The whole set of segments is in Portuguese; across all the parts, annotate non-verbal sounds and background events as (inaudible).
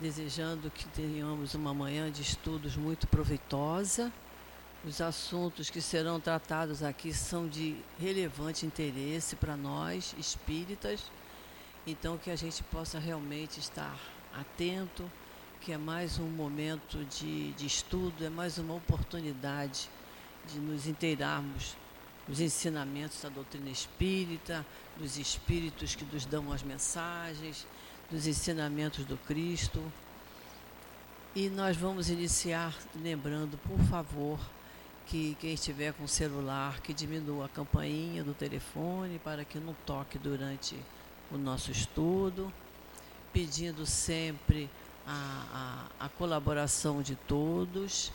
desejando que tenhamos uma manhã de estudos muito proveitosa. Os assuntos que serão tratados aqui são de relevante interesse para nós, espíritas, então que a gente possa realmente estar atento, que é mais um momento de, de estudo, é mais uma oportunidade de nos inteirarmos dos ensinamentos da doutrina espírita, dos espíritos que nos dão as mensagens, dos ensinamentos do Cristo. E nós vamos iniciar lembrando, por favor, que quem estiver com celular, que diminua a campainha do telefone para que não toque durante o nosso estudo, pedindo sempre a, a, a colaboração de todos.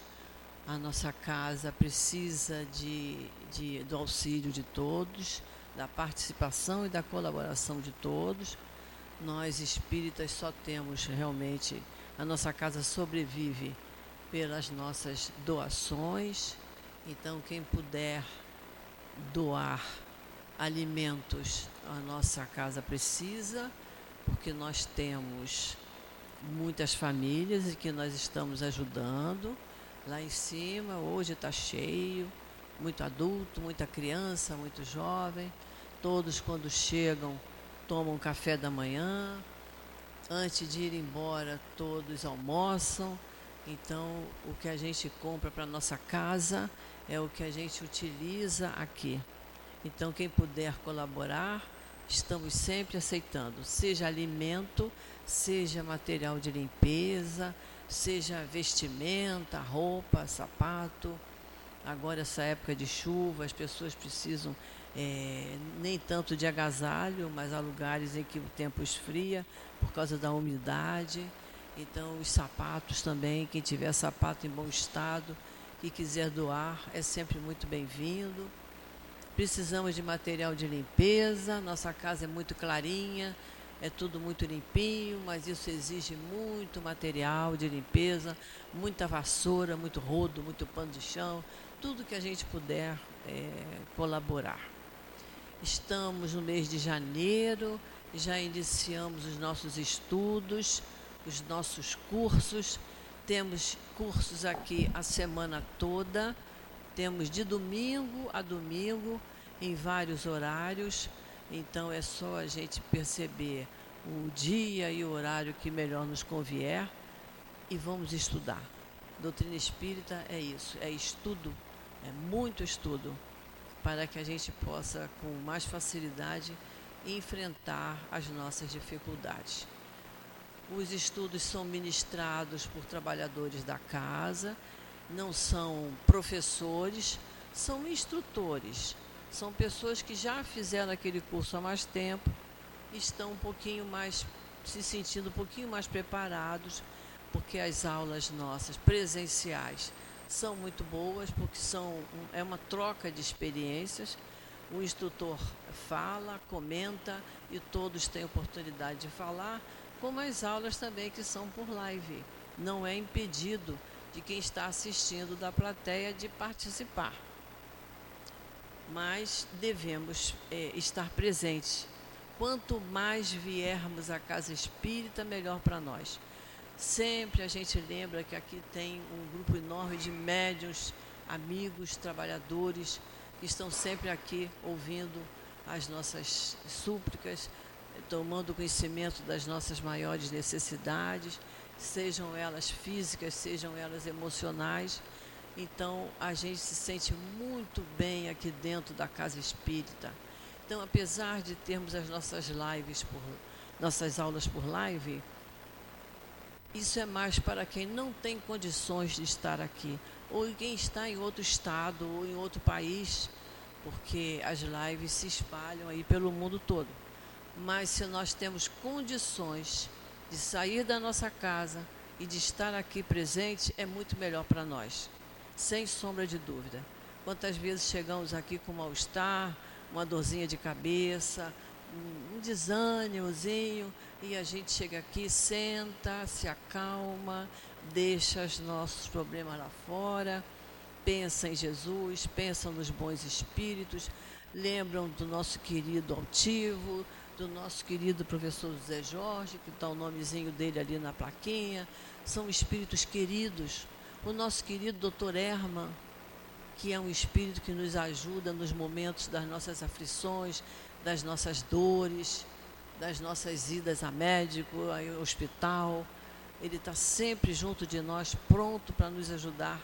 A nossa casa precisa de, de, do auxílio de todos, da participação e da colaboração de todos. Nós espíritas só temos realmente, a nossa casa sobrevive pelas nossas doações. Então, quem puder doar alimentos, a nossa casa precisa, porque nós temos muitas famílias e que nós estamos ajudando. Lá em cima, hoje está cheio, muito adulto, muita criança, muito jovem. Todos, quando chegam, tomam café da manhã. Antes de ir embora, todos almoçam. Então, o que a gente compra para nossa casa é o que a gente utiliza aqui. Então, quem puder colaborar, estamos sempre aceitando, seja alimento, seja material de limpeza, seja vestimenta, roupa, sapato. Agora, essa época de chuva, as pessoas precisam é, nem tanto de agasalho, mas há lugares em que o tempo esfria por causa da umidade. Então, os sapatos também, quem tiver sapato em bom estado e quiser doar, é sempre muito bem-vindo. Precisamos de material de limpeza, nossa casa é muito clarinha, é tudo muito limpinho, mas isso exige muito material de limpeza, muita vassoura, muito rodo, muito pano de chão, tudo que a gente puder é, colaborar. Estamos no mês de janeiro, já iniciamos os nossos estudos, os nossos cursos. Temos cursos aqui a semana toda, temos de domingo a domingo, em vários horários. Então é só a gente perceber o dia e o horário que melhor nos convier e vamos estudar. Doutrina espírita é isso, é estudo, é muito estudo, para que a gente possa, com mais facilidade, enfrentar as nossas dificuldades. Os estudos são ministrados por trabalhadores da casa, não são professores, são instrutores são pessoas que já fizeram aquele curso há mais tempo, estão um pouquinho mais, se sentindo um pouquinho mais preparados, porque as aulas nossas presenciais são muito boas, porque são, é uma troca de experiências. O instrutor fala, comenta e todos têm oportunidade de falar, como as aulas também que são por live. Não é impedido de quem está assistindo da plateia de participar mas devemos é, estar presentes. Quanto mais viermos à casa espírita, melhor para nós. Sempre a gente lembra que aqui tem um grupo enorme de médios, amigos, trabalhadores, que estão sempre aqui ouvindo as nossas súplicas, tomando conhecimento das nossas maiores necessidades, sejam elas físicas, sejam elas emocionais então a gente se sente muito bem aqui dentro da casa espírita. Então, apesar de termos as nossas lives por nossas aulas por live, isso é mais para quem não tem condições de estar aqui, ou quem está em outro estado ou em outro país, porque as lives se espalham aí pelo mundo todo. Mas se nós temos condições de sair da nossa casa e de estar aqui presente, é muito melhor para nós sem sombra de dúvida. Quantas vezes chegamos aqui com mal-estar, uma dorzinha de cabeça, um desânimozinho, e a gente chega aqui, senta, se acalma, deixa os nossos problemas lá fora, pensa em Jesus, pensa nos bons espíritos, lembram do nosso querido altivo, do nosso querido professor José Jorge, que está o nomezinho dele ali na plaquinha. São espíritos queridos. O nosso querido doutor Herman, que é um espírito que nos ajuda nos momentos das nossas aflições, das nossas dores, das nossas idas a médico, ao hospital. Ele está sempre junto de nós, pronto para nos ajudar.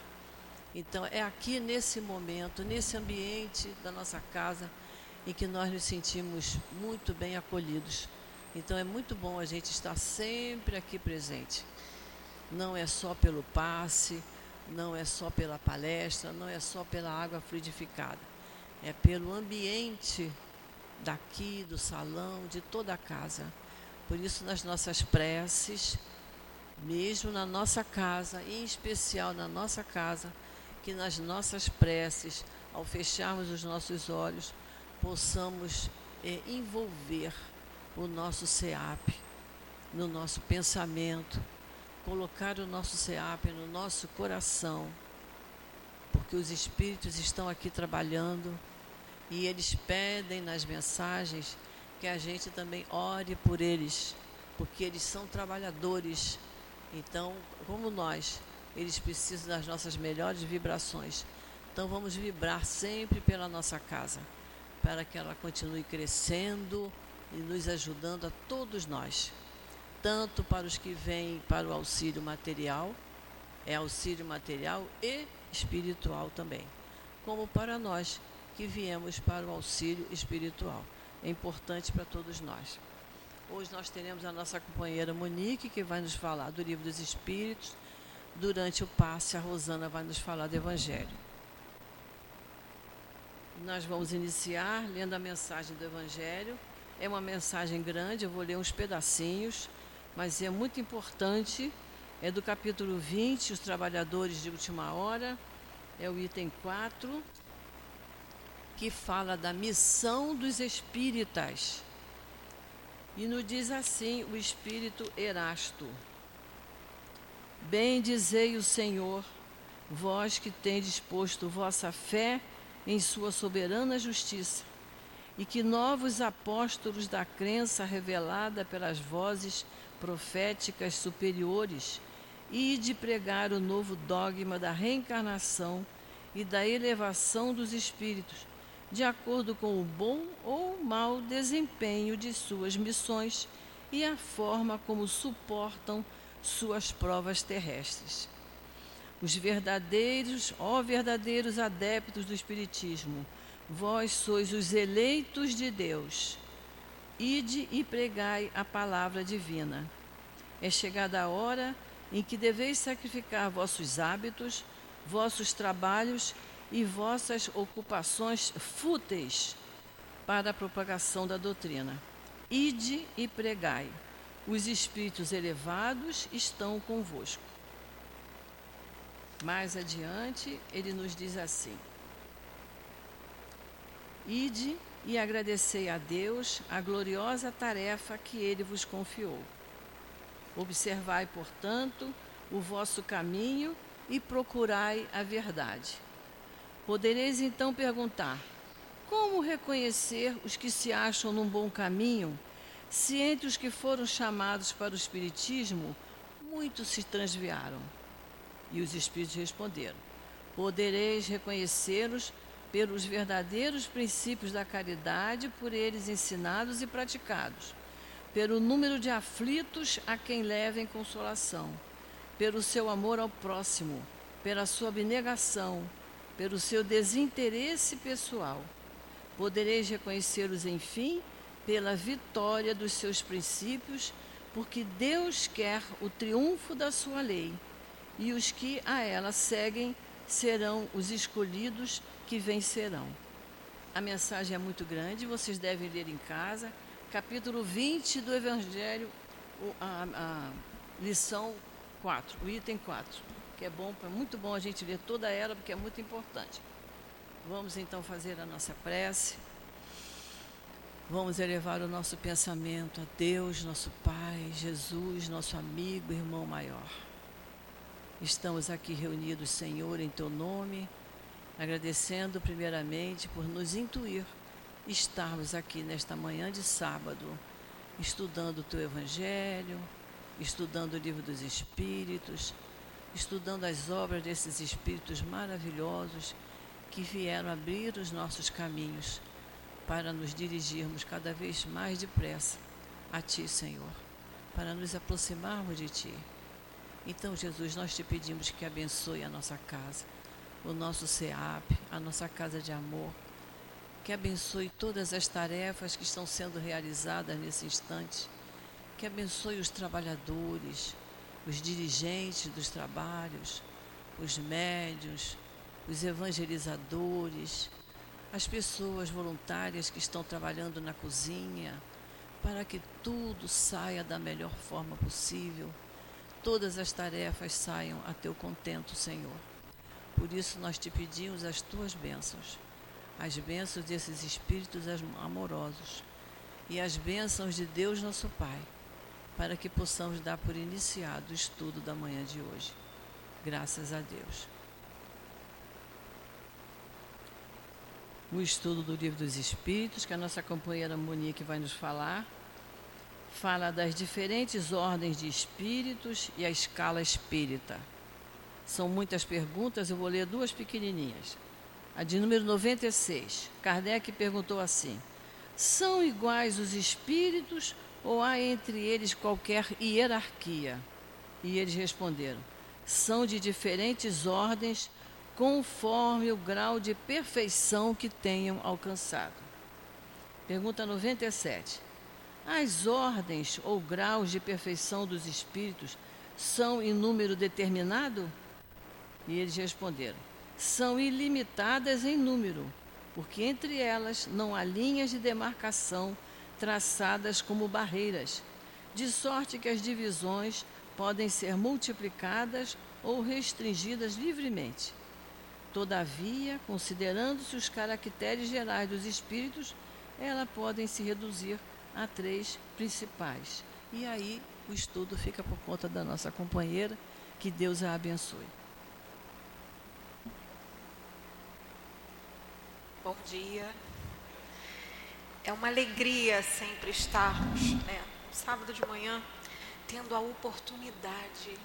Então, é aqui nesse momento, nesse ambiente da nossa casa, em que nós nos sentimos muito bem acolhidos. Então, é muito bom a gente estar sempre aqui presente. Não é só pelo passe, não é só pela palestra, não é só pela água fluidificada. É pelo ambiente daqui, do salão, de toda a casa. Por isso, nas nossas preces, mesmo na nossa casa, em especial na nossa casa, que nas nossas preces, ao fecharmos os nossos olhos, possamos é, envolver o nosso SEAP no nosso pensamento, colocar o nosso SEAP no nosso coração, porque os espíritos estão aqui trabalhando e eles pedem nas mensagens que a gente também ore por eles, porque eles são trabalhadores. Então, como nós, eles precisam das nossas melhores vibrações. Então, vamos vibrar sempre pela nossa casa, para que ela continue crescendo e nos ajudando a todos nós, tanto para os que vêm para o auxílio material, é auxílio material e espiritual também, como para nós que viemos para o auxílio espiritual. É importante para todos nós. Hoje nós teremos a nossa companheira Monique, que vai nos falar do livro dos Espíritos. Durante o passe, a Rosana vai nos falar do Evangelho. Nós vamos iniciar lendo a mensagem do Evangelho. É uma mensagem grande, eu vou ler uns pedacinhos, mas é muito importante. É do capítulo 20, Os Trabalhadores de Última Hora. É o item 4 que fala da missão dos espíritas. E nos diz assim o espírito Erasto: Bendizei o Senhor, vós que tendes posto vossa fé em sua soberana justiça, e que novos apóstolos da crença revelada pelas vozes proféticas superiores, e de pregar o novo dogma da reencarnação e da elevação dos espíritos de acordo com o bom ou mau desempenho de suas missões e a forma como suportam suas provas terrestres. Os verdadeiros, ó verdadeiros adeptos do Espiritismo, vós sois os eleitos de Deus. Ide e pregai a palavra divina. É chegada a hora em que deveis sacrificar vossos hábitos, vossos trabalhos e vossas ocupações fúteis para a propagação da doutrina. Ide e pregai. Os espíritos elevados estão convosco. Mais adiante, ele nos diz assim: Ide e agradecei a Deus a gloriosa tarefa que ele vos confiou. Observai, portanto, o vosso caminho e procurai a verdade. Podereis então perguntar: como reconhecer os que se acham num bom caminho, se entre os que foram chamados para o Espiritismo, muitos se transviaram? E os Espíritos responderam: Podereis reconhecê-los pelos verdadeiros princípios da caridade por eles ensinados e praticados, pelo número de aflitos a quem levem consolação, pelo seu amor ao próximo, pela sua abnegação pelo seu desinteresse pessoal. Podereis reconhecê-los, enfim, pela vitória dos seus princípios, porque Deus quer o triunfo da sua lei, e os que a ela seguem serão os escolhidos que vencerão. A mensagem é muito grande, vocês devem ler em casa, capítulo 20 do Evangelho, a, a lição 4, o item 4 que é bom, é muito bom a gente ler toda ela, porque é muito importante. Vamos então fazer a nossa prece. Vamos elevar o nosso pensamento a Deus, nosso Pai, Jesus, nosso amigo, irmão maior. Estamos aqui reunidos, Senhor, em Teu nome, agradecendo primeiramente por nos intuir estarmos aqui nesta manhã de sábado, estudando o teu Evangelho, estudando o livro dos Espíritos, estudando as obras desses Espíritos maravilhosos que vieram abrir os nossos caminhos para nos dirigirmos cada vez mais depressa a Ti, Senhor, para nos aproximarmos de Ti. Então, Jesus, nós te pedimos que abençoe a nossa casa, o nosso SEAP, a nossa casa de amor, que abençoe todas as tarefas que estão sendo realizadas nesse instante, que abençoe os trabalhadores, os dirigentes dos trabalhos, os médios, os evangelizadores, as pessoas voluntárias que estão trabalhando na cozinha, para que tudo saia da melhor forma possível, todas as tarefas saiam a teu contento, Senhor. Por isso nós te pedimos as tuas bênçãos, as bênçãos desses espíritos amorosos e as bênçãos de Deus nosso Pai, para que possamos dar por iniciado o estudo da manhã de hoje. Graças a Deus. o estudo do Livro dos Espíritos, que a nossa companheira Monique vai nos falar. Fala das diferentes ordens de espíritos e a escala espírita. São muitas perguntas, eu vou ler duas pequenininhas. A de número 96. Kardec perguntou assim: São iguais os espíritos ou há entre eles qualquer hierarquia? E eles responderam: São de diferentes ordens conforme o grau de perfeição que tenham alcançado. Pergunta 97. As ordens ou graus de perfeição dos espíritos são em número determinado? E eles responderam: são ilimitadas em número, porque entre elas não há linhas de demarcação traçadas como barreiras, de sorte que as divisões podem ser multiplicadas ou restringidas livremente. Todavia, considerando-se os caracteres gerais dos espíritos, elas podem se reduzir a três principais. E aí o estudo fica por conta da nossa companheira, que Deus a abençoe. Bom dia. É uma alegria sempre estarmos, né, sábado de manhã, tendo a oportunidade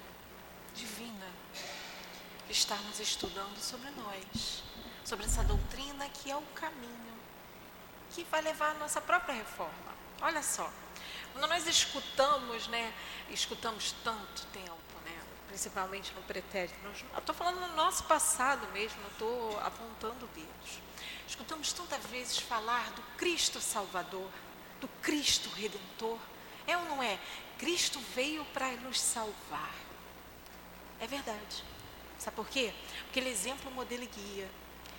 divina estarmos estudando sobre nós, sobre essa doutrina que é o caminho que vai levar a nossa própria reforma. Olha só, quando nós escutamos, né, escutamos tanto tempo, né, principalmente no pretérito, estou falando no nosso passado mesmo, estou apontando dedos. Escutamos tantas vezes falar do Cristo Salvador, do Cristo Redentor. É ou não é? Cristo veio para nos salvar. É verdade. Sabe por quê? Porque ele é exemplo, modelo e guia.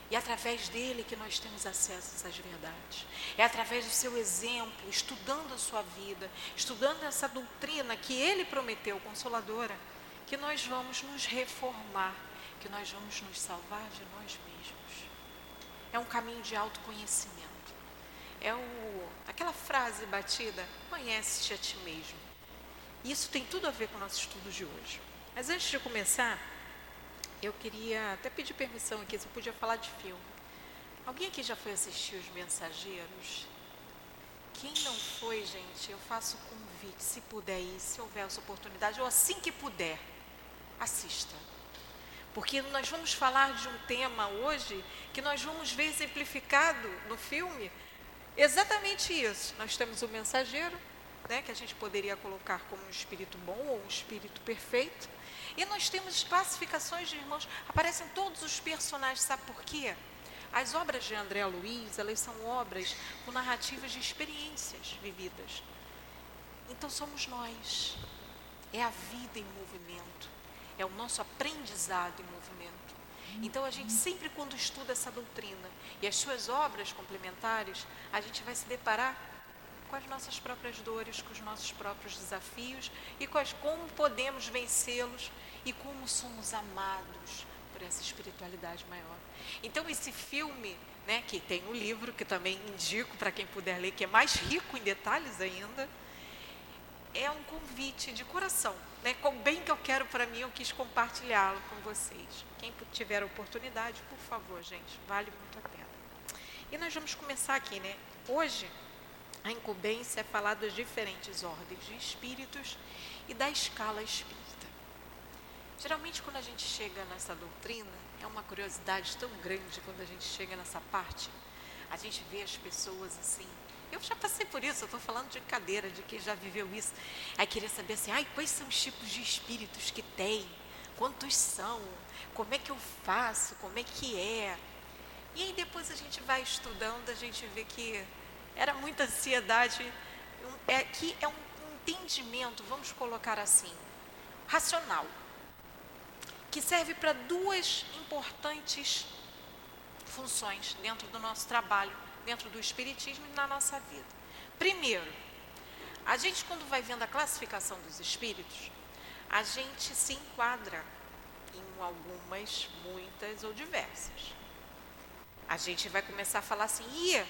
E é através dele que nós temos acesso às verdades. É através do seu exemplo, estudando a sua vida, estudando essa doutrina que ele prometeu, consoladora, que nós vamos nos reformar, que nós vamos nos salvar de nós mesmos. É um caminho de autoconhecimento. É o, aquela frase batida: conhece-te a ti mesmo. Isso tem tudo a ver com o nosso estudo de hoje. Mas antes de começar, eu queria até pedir permissão aqui, se eu podia falar de filme. Alguém aqui já foi assistir Os Mensageiros? Quem não foi, gente, eu faço convite, se puder ir, se houver essa oportunidade, ou assim que puder, assista. Porque nós vamos falar de um tema hoje que nós vamos ver exemplificado no filme exatamente isso. Nós temos o mensageiro, né, que a gente poderia colocar como um espírito bom ou um espírito perfeito. E nós temos classificações de irmãos, aparecem todos os personagens, sabe por quê? As obras de André Luiz, elas são obras com narrativas de experiências vividas. Então somos nós. É a vida em movimento. É o nosso aprendizado em movimento. Então a gente sempre quando estuda essa doutrina e as suas obras complementares, a gente vai se deparar com as nossas próprias dores, com os nossos próprios desafios e com as, como podemos vencê-los e como somos amados por essa espiritualidade maior. Então esse filme, né, que tem um livro que também indico para quem puder ler, que é mais rico em detalhes ainda, é um convite de coração, né? Com o bem que eu quero para mim, eu quis compartilhá-lo com vocês. Quem tiver a oportunidade, por favor, gente, vale muito a pena. E nós vamos começar aqui, né? Hoje, a incumbência é falar das diferentes ordens de espíritos e da escala espírita. Geralmente, quando a gente chega nessa doutrina, é uma curiosidade tão grande quando a gente chega nessa parte, a gente vê as pessoas assim. Eu já passei por isso, eu estou falando de cadeira, de quem já viveu isso. Aí queria saber assim, ai, quais são os tipos de espíritos que tem? Quantos são? Como é que eu faço? Como é que é? E aí depois a gente vai estudando, a gente vê que era muita ansiedade, é, que é um entendimento, vamos colocar assim, racional, que serve para duas importantes funções dentro do nosso trabalho, dentro do Espiritismo e na nossa vida. Primeiro, a gente, quando vai vendo a classificação dos espíritos, a gente se enquadra em algumas, muitas ou diversas. A gente vai começar a falar assim, ia,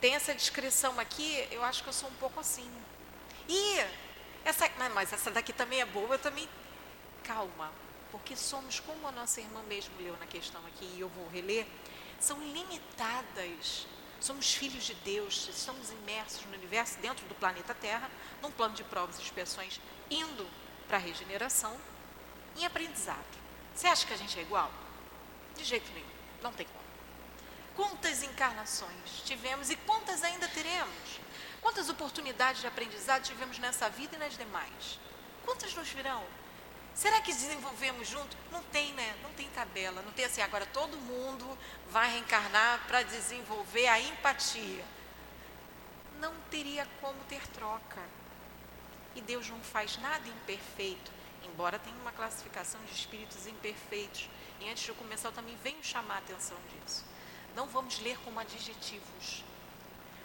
tem essa descrição aqui, eu acho que eu sou um pouco assim. E essa, mas essa daqui também é boa, eu também. Calma, porque somos, como a nossa irmã mesmo leu na questão aqui, e eu vou reler, são limitadas. Somos filhos de Deus, estamos imersos no universo, dentro do planeta Terra, num plano de provas e expiações, indo para a regeneração em aprendizado. Você acha que a gente é igual? De jeito nenhum, não tem como. Quantas encarnações tivemos e quantas ainda teremos? Quantas oportunidades de aprendizado tivemos nessa vida e nas demais? Quantas nos virão? Será que desenvolvemos junto? Não tem, né? Não tem tabela. Não tem assim, agora todo mundo vai reencarnar para desenvolver a empatia. Não teria como ter troca. E Deus não faz nada imperfeito, embora tenha uma classificação de espíritos imperfeitos. E antes de eu começar, eu também venho chamar a atenção disso não vamos ler como adjetivos.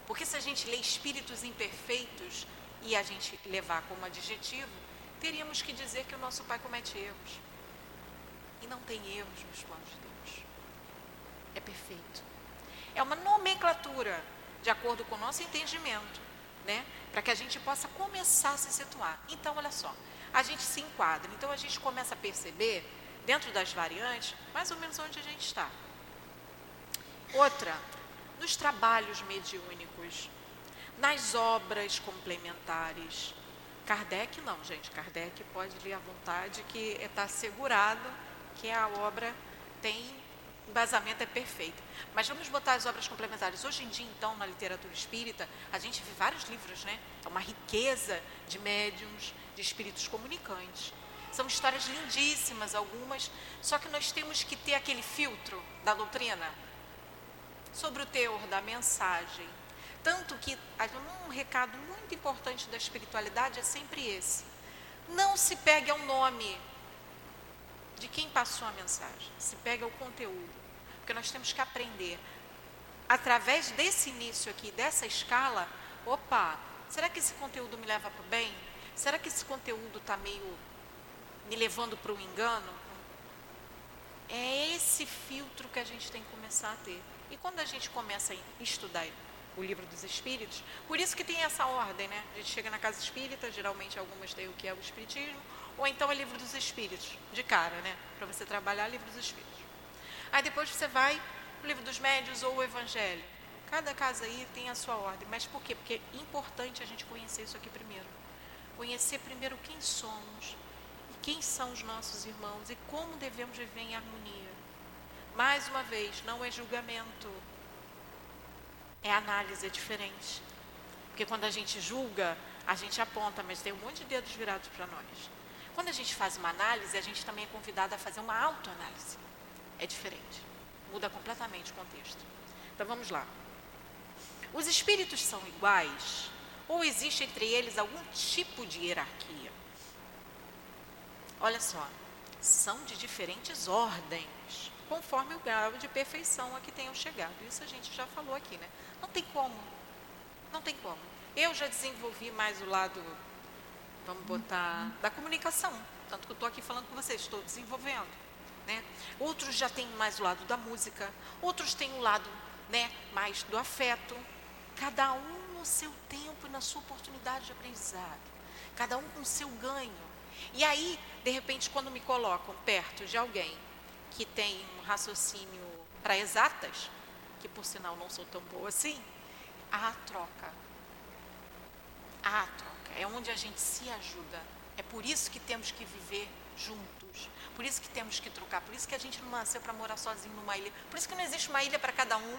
Porque se a gente lê espíritos imperfeitos e a gente levar como adjetivo, teríamos que dizer que o nosso Pai comete erros. E não tem erros nos planos de Deus. É perfeito. É uma nomenclatura de acordo com o nosso entendimento, né? Para que a gente possa começar a se situar. Então, olha só, a gente se enquadra. Então, a gente começa a perceber, dentro das variantes, mais ou menos onde a gente está. Outra, nos trabalhos mediúnicos, nas obras complementares. Kardec não, gente. Kardec pode ler à vontade que está assegurado que a obra tem embasamento é perfeito. Mas vamos botar as obras complementares. Hoje em dia, então, na literatura espírita, a gente vê vários livros, né? É uma riqueza de médiums, de espíritos comunicantes. São histórias lindíssimas, algumas, só que nós temos que ter aquele filtro da doutrina sobre o teor da mensagem. Tanto que um recado muito importante da espiritualidade é sempre esse. Não se pegue ao nome de quem passou a mensagem, se pegue ao conteúdo. Porque nós temos que aprender. Através desse início aqui, dessa escala, opa, será que esse conteúdo me leva para o bem? Será que esse conteúdo está meio me levando para o engano? É esse filtro que a gente tem que começar a ter. E quando a gente começa a estudar o livro dos espíritos, por isso que tem essa ordem, né? A gente chega na casa espírita, geralmente algumas têm o que é o espiritismo, ou então é livro dos espíritos, de cara, né? Para você trabalhar livro dos espíritos. Aí depois você vai o livro dos médios ou o evangelho. Cada casa aí tem a sua ordem. Mas por quê? Porque é importante a gente conhecer isso aqui primeiro. Conhecer primeiro quem somos, e quem são os nossos irmãos e como devemos viver em harmonia. Mais uma vez, não é julgamento. É análise, é diferente. Porque quando a gente julga, a gente aponta, mas tem um monte de dedos virados para nós. Quando a gente faz uma análise, a gente também é convidado a fazer uma autoanálise. É diferente. Muda completamente o contexto. Então vamos lá. Os espíritos são iguais ou existe entre eles algum tipo de hierarquia? Olha só, são de diferentes ordens conforme o grau de perfeição a que tenham chegado. Isso a gente já falou aqui, né? Não tem como. Não tem como. Eu já desenvolvi mais o lado, vamos botar, da comunicação. Tanto que eu estou aqui falando com vocês, estou desenvolvendo. Né? Outros já têm mais o lado da música, outros têm o lado né, mais do afeto. Cada um no seu tempo e na sua oportunidade de aprendizado. Cada um com seu ganho. E aí, de repente, quando me colocam perto de alguém que tem um raciocínio para exatas, que por sinal não sou tão boa assim, há troca. Há troca. É onde a gente se ajuda. É por isso que temos que viver juntos. Por isso que temos que trocar. Por isso que a gente não nasceu para morar sozinho numa ilha. Por isso que não existe uma ilha para cada um.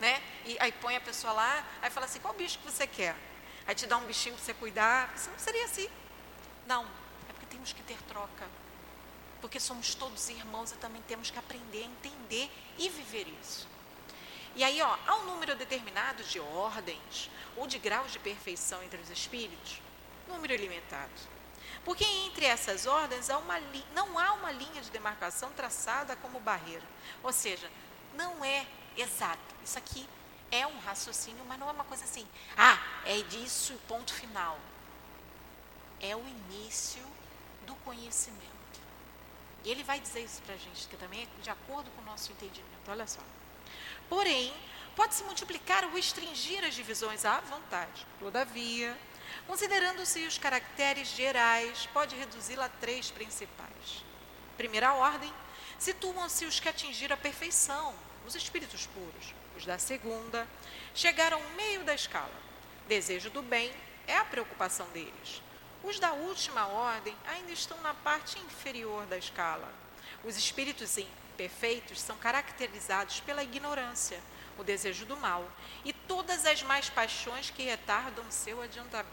Né? E aí põe a pessoa lá, aí fala assim, qual bicho que você quer? Aí te dá um bichinho para você cuidar. Isso não seria assim. Não. É porque temos que ter troca. Porque somos todos irmãos e também temos que aprender a entender e viver isso. E aí, ó, há um número determinado de ordens ou de graus de perfeição entre os espíritos, número ilimitado. Porque entre essas ordens há uma não há uma linha de demarcação traçada como barreira. Ou seja, não é exato. Isso aqui é um raciocínio, mas não é uma coisa assim, ah, é disso ponto final. É o início do conhecimento. E ele vai dizer isso para a gente, que também é de acordo com o nosso entendimento. Olha só. Porém, pode-se multiplicar ou restringir as divisões à vontade. Todavia, considerando-se os caracteres gerais, pode reduzi-la a três principais. Primeira ordem, situam-se os que atingiram a perfeição, os espíritos puros. Os da segunda chegaram ao meio da escala. Desejo do bem é a preocupação deles. Os da última ordem ainda estão na parte inferior da escala. Os espíritos imperfeitos são caracterizados pela ignorância, o desejo do mal e todas as mais paixões que retardam seu adiantamento.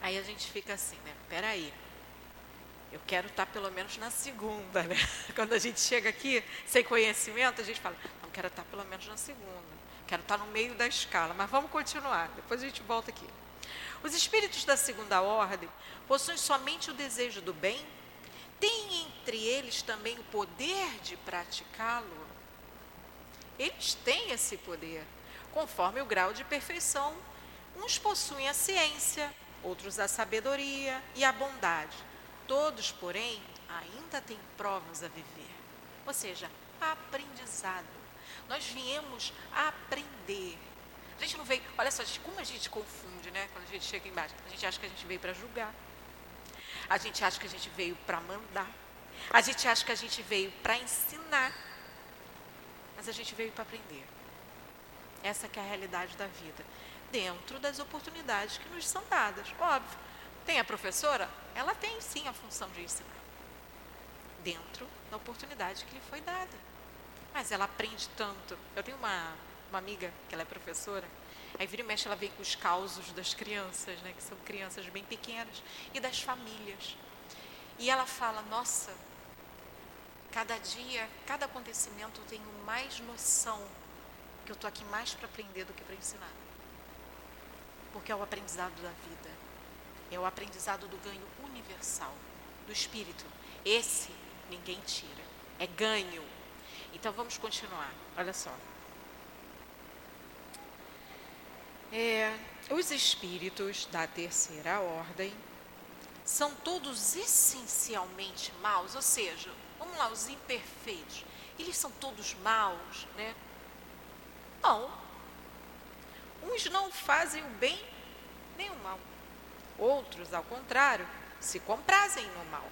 Aí a gente fica assim, né? Peraí, eu quero estar pelo menos na segunda, né? (laughs) Quando a gente chega aqui sem conhecimento, a gente fala, não quero estar pelo menos na segunda, quero estar no meio da escala, mas vamos continuar, depois a gente volta aqui. Os espíritos da segunda ordem possuem somente o desejo do bem? Tem entre eles também o poder de praticá-lo? Eles têm esse poder, conforme o grau de perfeição. Uns possuem a ciência, outros a sabedoria e a bondade. Todos, porém, ainda têm provas a viver. Ou seja, aprendizado. Nós viemos aprender. A gente não veio. Olha só, como a gente confunde, né? Quando a gente chega embaixo. A gente acha que a gente veio para julgar. A gente acha que a gente veio para mandar. A gente acha que a gente veio para ensinar. Mas a gente veio para aprender. Essa que é a realidade da vida. Dentro das oportunidades que nos são dadas. Óbvio. Tem a professora? Ela tem sim a função de ensinar. Dentro da oportunidade que lhe foi dada. Mas ela aprende tanto. Eu tenho uma, uma amiga que ela é professora Aí vira e mexe, ela vem com os causos das crianças, né, que são crianças bem pequenas, e das famílias. E ela fala: Nossa, cada dia, cada acontecimento eu tenho mais noção que eu estou aqui mais para aprender do que para ensinar. Porque é o aprendizado da vida, é o aprendizado do ganho universal, do espírito. Esse ninguém tira, é ganho. Então vamos continuar. Olha só. É, os espíritos da terceira ordem são todos essencialmente maus, ou seja, vamos lá, os imperfeitos, eles são todos maus, né? Não. Uns não fazem o bem nem o mal. Outros, ao contrário, se comprazem no mal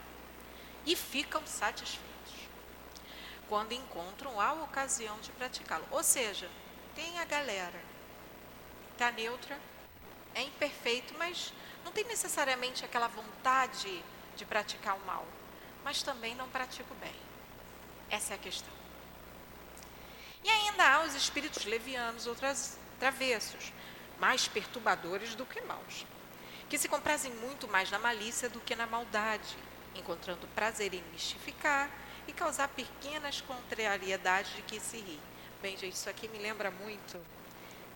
e ficam satisfeitos quando encontram a ocasião de praticá-lo. Ou seja, tem a galera está neutra, é imperfeito, mas não tem necessariamente aquela vontade de praticar o mal, mas também não pratica o bem. Essa é a questão. E ainda há os espíritos levianos, outras travessos, mais perturbadores do que maus, que se comprazem muito mais na malícia do que na maldade, encontrando prazer em mistificar e causar pequenas contrariedades de que se ri. Bem, gente, isso aqui me lembra muito.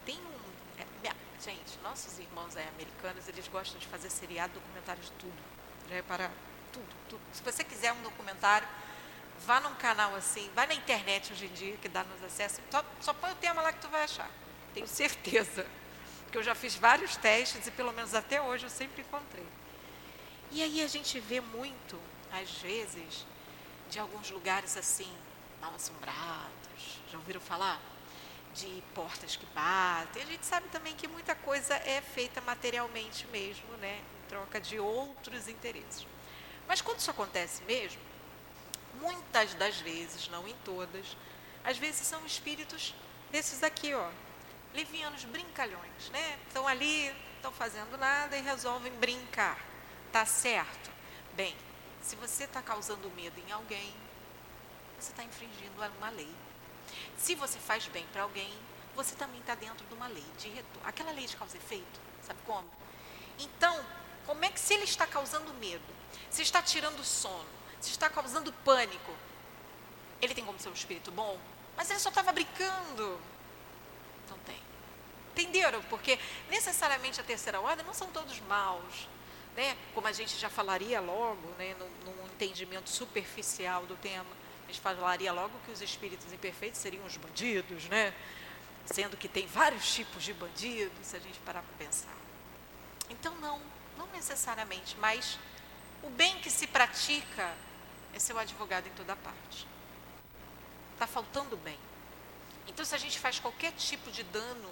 Tem um Gente, nossos irmãos aí americanos, eles gostam de fazer seriado, documentário de tudo. Já repararam? Tudo, tudo. Se você quiser um documentário, vá num canal assim, vai na internet hoje em dia, que dá nos acessos, só, só põe o tema lá que tu vai achar. Tenho certeza. Porque eu já fiz vários testes e pelo menos até hoje eu sempre encontrei. E aí a gente vê muito, às vezes, de alguns lugares assim, mal assombrados. Já ouviram falar? De portas que batem. A gente sabe também que muita coisa é feita materialmente mesmo, né? Em troca de outros interesses. Mas quando isso acontece mesmo, muitas das vezes, não em todas, às vezes são espíritos desses aqui, ó, Levianos brincalhões, né? Estão ali, estão fazendo nada e resolvem brincar. Tá certo? Bem, se você está causando medo em alguém, você está infringindo uma lei. Se você faz bem para alguém, você também está dentro de uma lei de retorno. Aquela lei de causa e efeito, sabe como? Então, como é que se ele está causando medo, se está tirando sono, se está causando pânico, ele tem como ser um espírito bom? Mas ele só estava brincando. Não tem. Entenderam? Porque necessariamente a terceira ordem não são todos maus. Né? Como a gente já falaria logo, né? num, num entendimento superficial do tema, a gente falaria logo que os espíritos imperfeitos seriam os bandidos, né? Sendo que tem vários tipos de bandidos, se a gente parar para pensar. Então, não, não necessariamente, mas o bem que se pratica é ser o advogado em toda parte. Está faltando bem. Então, se a gente faz qualquer tipo de dano,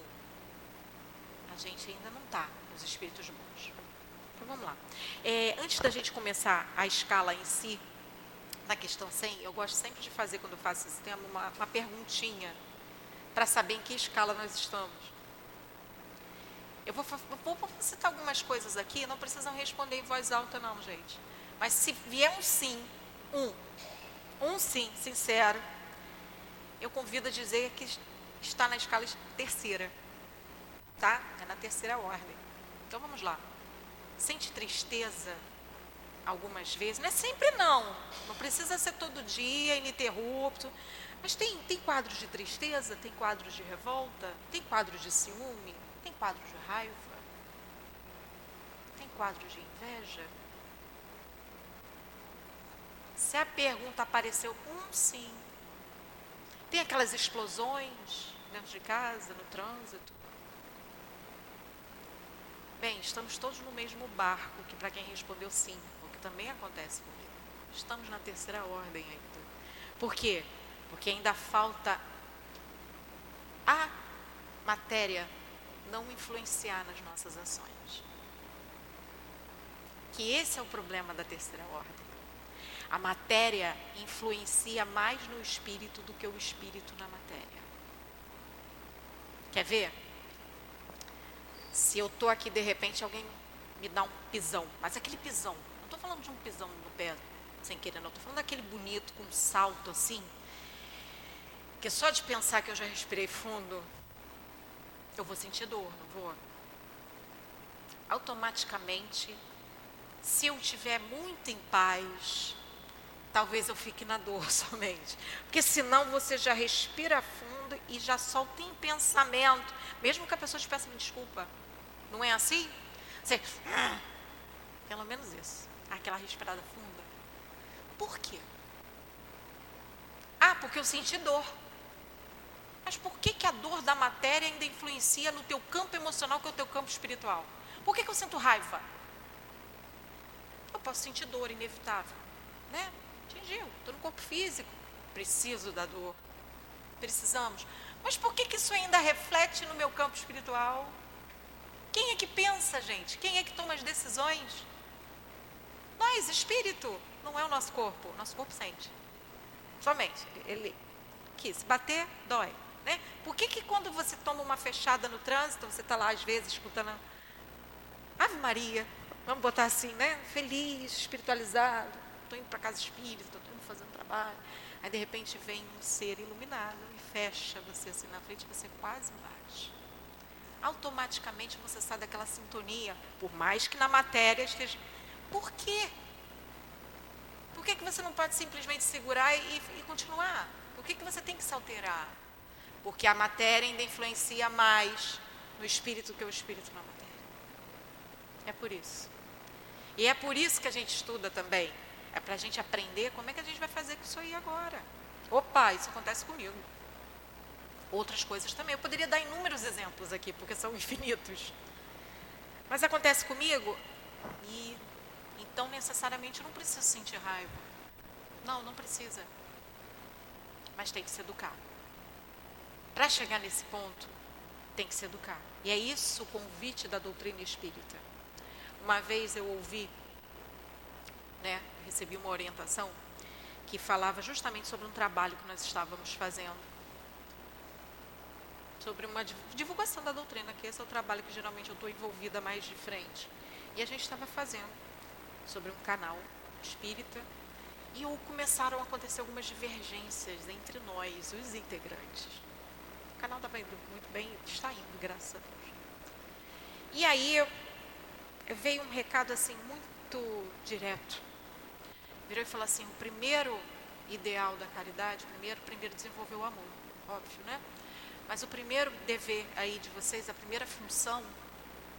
a gente ainda não está nos espíritos bons. Então, vamos lá. É, antes da gente começar a escala em si, na questão 100, eu gosto sempre de fazer, quando eu faço esse tema, uma, uma perguntinha para saber em que escala nós estamos. Eu vou, vou, vou, citar algumas coisas aqui, não precisam responder em voz alta, não, gente. Mas se vier um sim, um, um sim, sincero, eu convido a dizer que está na escala terceira. Tá? É na terceira ordem. Então vamos lá. Sente tristeza algumas vezes, não é sempre não. Não precisa ser todo dia, ininterrupto. Mas tem, tem quadros de tristeza, tem quadros de revolta, tem quadros de ciúme, tem quadros de raiva, tem quadros de inveja. Se a pergunta apareceu um sim, tem aquelas explosões dentro de casa, no trânsito. Bem, estamos todos no mesmo barco, que para quem respondeu sim, também acontece comigo. Estamos na terceira ordem ainda. Por quê? Porque ainda falta a matéria não influenciar nas nossas ações. Que esse é o problema da terceira ordem. A matéria influencia mais no espírito do que o espírito na matéria. Quer ver? Se eu estou aqui, de repente, alguém me dá um pisão, mas aquele pisão, falando de um pisão no pé sem querer, não, estou falando daquele bonito com um salto assim, que só de pensar que eu já respirei fundo, eu vou sentir dor, não vou? Automaticamente, se eu estiver muito em paz, talvez eu fique na dor (laughs) somente. Porque senão você já respira fundo e já solta em pensamento, mesmo que a pessoa te peça desculpa. Não é assim? Você, ah, pelo menos isso, aquela respirada funda. Por quê? Ah, porque eu senti dor. Mas por que, que a dor da matéria ainda influencia no teu campo emocional, que é o teu campo espiritual? Por que, que eu sinto raiva? Eu posso sentir dor, inevitável. Né? atingiu, estou no corpo físico, preciso da dor. Precisamos. Mas por que, que isso ainda reflete no meu campo espiritual? Quem é que pensa, gente? Quem é que toma as decisões? Nós, espírito, não é o nosso corpo. Nosso corpo sente. Somente. Ele que se bater, dói. Né? Por que, que quando você toma uma fechada no trânsito, você está lá às vezes escutando Ave Maria, vamos botar assim, né? Feliz, espiritualizado, estou indo para casa espírita, estou um trabalho. Aí de repente vem um ser iluminado e fecha você assim na frente, você quase bate. Automaticamente você sai daquela sintonia, por mais que na matéria esteja. Por quê? Por que, que você não pode simplesmente segurar e, e continuar? Por que, que você tem que se alterar? Porque a matéria ainda influencia mais no espírito que o espírito na matéria. É por isso. E é por isso que a gente estuda também é para a gente aprender como é que a gente vai fazer com isso aí agora. Opa, isso acontece comigo. Outras coisas também. Eu poderia dar inúmeros exemplos aqui, porque são (laughs) infinitos. Mas acontece comigo e então necessariamente eu não preciso sentir raiva. Não, não precisa. Mas tem que se educar. Para chegar nesse ponto, tem que se educar. E é isso o convite da doutrina espírita. Uma vez eu ouvi né, recebi uma orientação que falava justamente sobre um trabalho que nós estávamos fazendo, sobre uma divulgação da doutrina, que esse é o trabalho que geralmente eu estou envolvida mais de frente. E a gente estava fazendo sobre um canal espírita e começaram a acontecer algumas divergências entre nós, os integrantes. O canal estava indo muito bem, está indo, graças a Deus. E aí veio um recado assim muito direto. Virou e falou assim: o primeiro ideal da caridade, primeiro, primeiro desenvolver o amor, óbvio, né? Mas o primeiro dever aí de vocês, a primeira função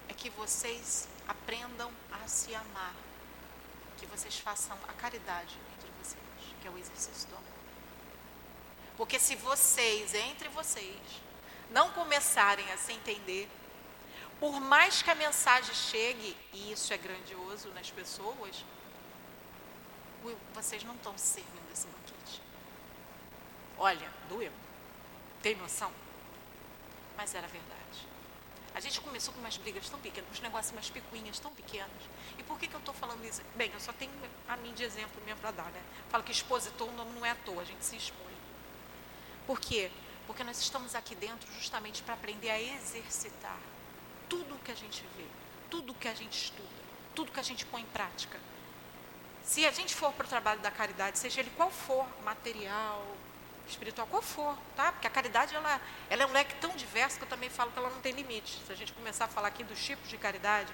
é que vocês aprendam a se amar, que vocês façam a caridade entre vocês, que é o exercício do amor. Porque se vocês, entre vocês, não começarem a se entender, por mais que a mensagem chegue, e isso é grandioso nas pessoas, vocês não estão servindo esse banquete. Olha, doeu. Tem noção? Mas era verdade. A gente começou com umas brigas tão pequenas, uns negócios, umas picuinhas tão pequenas. E por que, que eu estou falando isso? Bem, eu só tenho a mim de exemplo mesmo para dar, né? Falo que expositor não é à toa, a gente se expõe. Por quê? Porque nós estamos aqui dentro justamente para aprender a exercitar tudo o que a gente vê, tudo o que a gente estuda, tudo que a gente põe em prática. Se a gente for para o trabalho da caridade, seja ele qual for, material, espiritual, qual for, tá? Porque a caridade ela, ela é um leque tão diverso que eu também falo que ela não tem limite. Se a gente começar a falar aqui dos tipos de caridade,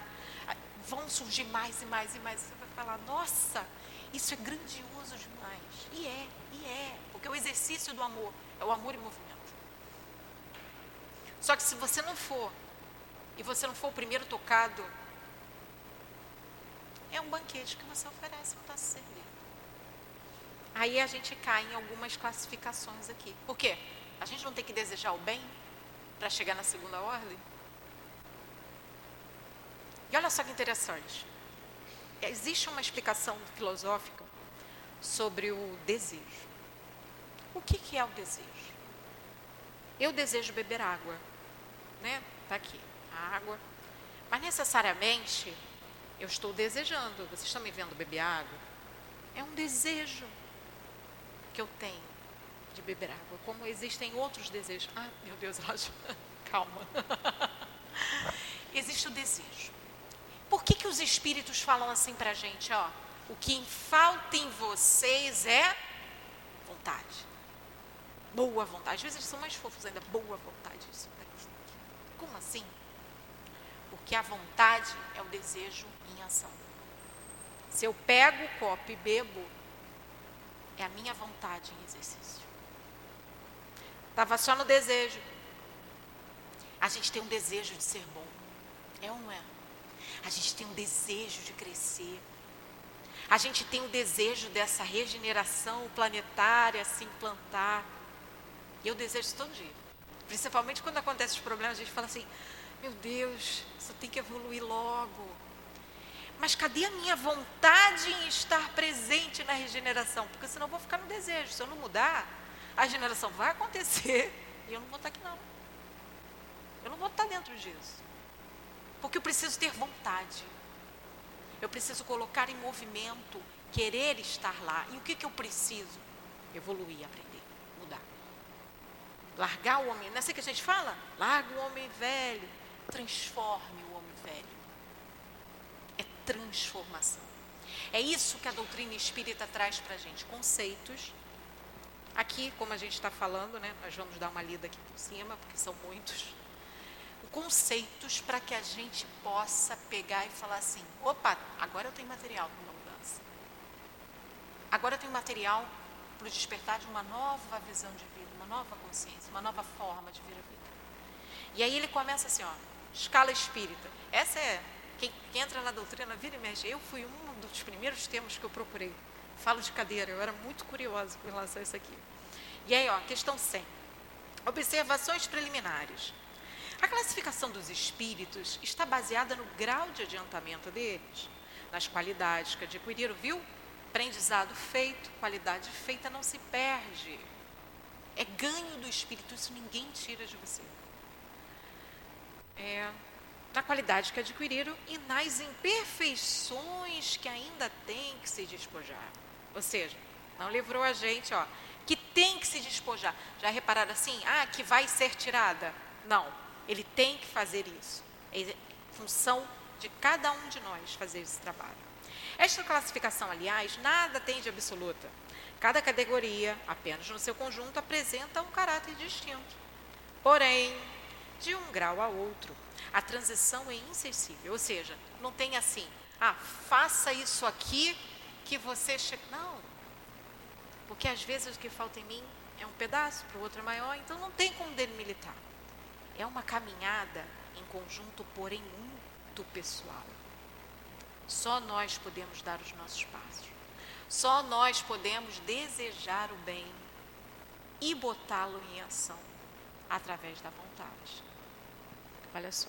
vão surgir mais e mais e mais. Você vai falar, nossa, isso é grandioso demais. E é, e é, porque o exercício do amor é o amor em movimento. Só que se você não for, e você não for o primeiro tocado é um banquete que você oferece para se servir. Aí a gente cai em algumas classificações aqui. Por quê? A gente não tem que desejar o bem para chegar na segunda ordem? E olha só que interessante. Existe uma explicação filosófica sobre o desejo. O que, que é o desejo? Eu desejo beber água, né? Está aqui, a água. Mas necessariamente eu estou desejando. Vocês estão me vendo beber água? É um desejo que eu tenho de beber água, como existem outros desejos. Ah, meu Deus, (laughs) Roger, calma. Existe o desejo. Por que, que os espíritos falam assim para a gente? Ó, o que falta em vocês é vontade. Boa vontade. Às vezes eles são mais fofos ainda. Boa vontade. Como assim? Porque a vontade é o desejo em ação. Se eu pego o copo e bebo, é a minha vontade em exercício. Estava só no desejo. A gente tem um desejo de ser bom. É ou não é? A gente tem um desejo de crescer. A gente tem o um desejo dessa regeneração planetária se implantar. E eu desejo isso todo dia. Principalmente quando acontecem os problemas, a gente fala assim: meu Deus, isso tem que evoluir logo. Mas cadê a minha vontade em estar presente na regeneração? Porque senão eu vou ficar no desejo. Se eu não mudar, a regeneração vai acontecer (laughs) e eu não vou estar aqui não. Eu não vou estar dentro disso. Porque eu preciso ter vontade. Eu preciso colocar em movimento, querer estar lá. E o que, que eu preciso? Evoluir, aprender, mudar. Largar o homem, não é assim que a gente fala? Larga o homem velho, transforme o homem velho. Transformação. É isso que a doutrina espírita traz para a gente. Conceitos. Aqui, como a gente está falando, né, nós vamos dar uma lida aqui por cima, porque são muitos. Conceitos para que a gente possa pegar e falar assim: opa, agora eu tenho material para uma mudança. Agora eu tenho material para o despertar de uma nova visão de vida, uma nova consciência, uma nova forma de ver a vida. E aí ele começa assim: ó, escala espírita. Essa é, quem, quem entra na doutrina vira e mexe. Eu fui um dos primeiros temas que eu procurei. Falo de cadeira, eu era muito curiosa com relação a isso aqui. E aí, ó, questão 100. Observações preliminares. A classificação dos espíritos está baseada no grau de adiantamento deles, nas qualidades que adquiriram, viu? Aprendizado feito, qualidade feita não se perde. É ganho do espírito, isso ninguém tira de você é, na qualidade que adquiriram e nas imperfeições que ainda tem que se despojar. Ou seja, não livrou a gente, ó, que tem que se despojar. Já repararam assim? Ah, que vai ser tirada. Não, ele tem que fazer isso. É função de cada um de nós fazer esse trabalho. Esta classificação, aliás, nada tem de absoluta. Cada categoria, apenas no seu conjunto, apresenta um caráter distinto. Porém, de um grau a outro, a transição é insensível. Ou seja, não tem assim, ah, faça isso aqui que você chega. Não. Porque às vezes o que falta em mim é um pedaço, para o outro é maior, então não tem como delimitar. É uma caminhada em conjunto, porém muito pessoal. Só nós podemos dar os nossos passos. Só nós podemos desejar o bem e botá-lo em ação através da vontade. Só.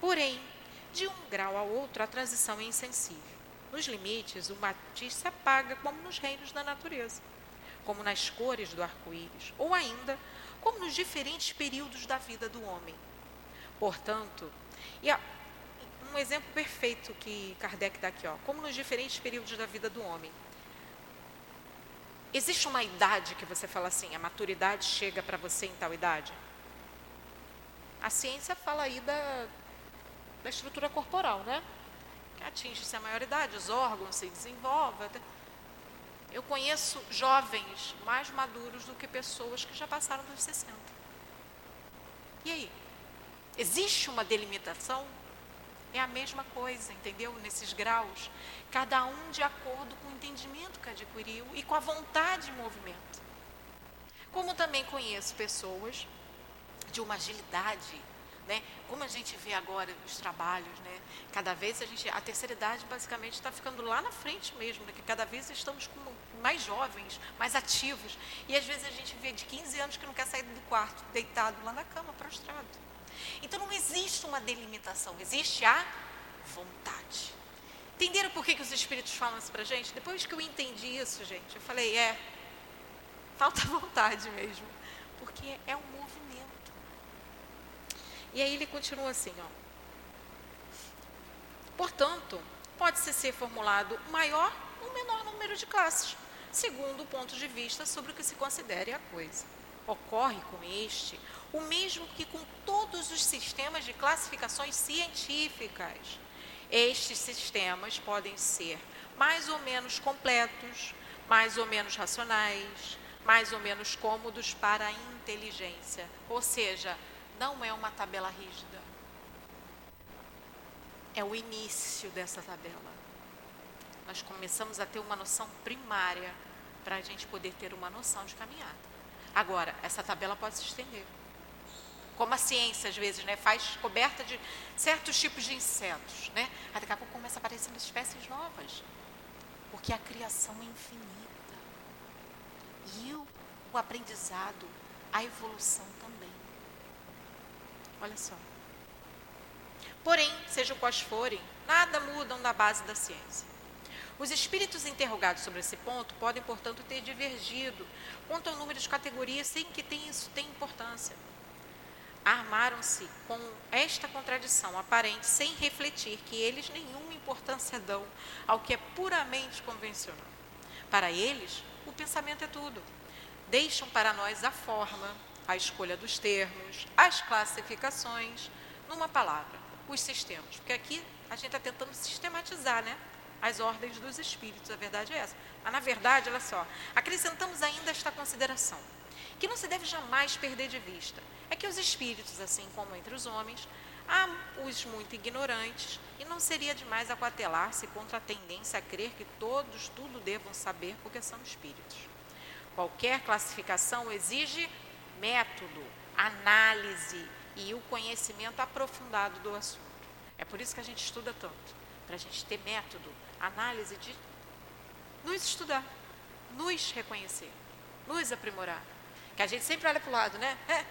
Porém, de um grau ao outro, a transição é insensível. Nos limites, o matiz se apaga como nos reinos da natureza, como nas cores do arco-íris, ou ainda como nos diferentes períodos da vida do homem. Portanto, e a, um exemplo perfeito que Kardec dá aqui, ó, como nos diferentes períodos da vida do homem. Existe uma idade que você fala assim, a maturidade chega para você em tal idade? A ciência fala aí da, da estrutura corporal, né? Que atinge-se a maioridade, os órgãos se desenvolvem. Eu conheço jovens mais maduros do que pessoas que já passaram dos 60. E aí? Existe uma delimitação? É a mesma coisa, entendeu? Nesses graus. Cada um de acordo com o entendimento que adquiriu e com a vontade em movimento. Como também conheço pessoas de uma agilidade, né? Como a gente vê agora os trabalhos, né? Cada vez a gente, a terceira idade basicamente está ficando lá na frente mesmo, né? que cada vez estamos com mais jovens, mais ativos, e às vezes a gente vê de 15 anos que não quer sair do quarto, deitado lá na cama, prostrado. Então não existe uma delimitação, existe a vontade. Entenderam por que, que os espíritos falam isso para gente? Depois que eu entendi isso, gente, eu falei, é, falta (laughs) vontade mesmo, porque é um movimento. E aí ele continua assim, ó. Portanto, pode-se ser formulado maior ou menor número de classes, segundo o ponto de vista sobre o que se considere a coisa. Ocorre com este o mesmo que com todos os sistemas de classificações científicas. Estes sistemas podem ser mais ou menos completos, mais ou menos racionais, mais ou menos cômodos para a inteligência. Ou seja, não é uma tabela rígida. É o início dessa tabela. Nós começamos a ter uma noção primária para a gente poder ter uma noção de caminhada. Agora, essa tabela pode se estender. Como a ciência, às vezes, né, faz descoberta de certos tipos de insetos. Né? Aí daqui a pouco começa a aparecer espécies novas. Porque a criação é infinita. E o, o aprendizado, a evolução também. Olha só. Porém, sejam quais forem, nada mudam da base da ciência. Os espíritos interrogados sobre esse ponto podem, portanto, ter divergido quanto ao número de categorias sem que isso tenha importância. Armaram-se com esta contradição aparente sem refletir que eles nenhuma importância dão ao que é puramente convencional. Para eles, o pensamento é tudo. Deixam para nós a forma, a escolha dos termos, as classificações, numa palavra, os sistemas. Porque aqui a gente está tentando sistematizar, né? As ordens dos espíritos, a verdade é essa. Mas, na verdade, olha só, acrescentamos ainda esta consideração, que não se deve jamais perder de vista. É que os espíritos, assim como entre os homens, há os muito ignorantes, e não seria demais aquatelar-se contra a tendência a crer que todos tudo devam saber porque são espíritos. Qualquer classificação exige método, análise e o conhecimento aprofundado do assunto. É por isso que a gente estuda tanto, para a gente ter método, análise de nos estudar, nos reconhecer, nos aprimorar. Que a gente sempre olha para o lado, né? É.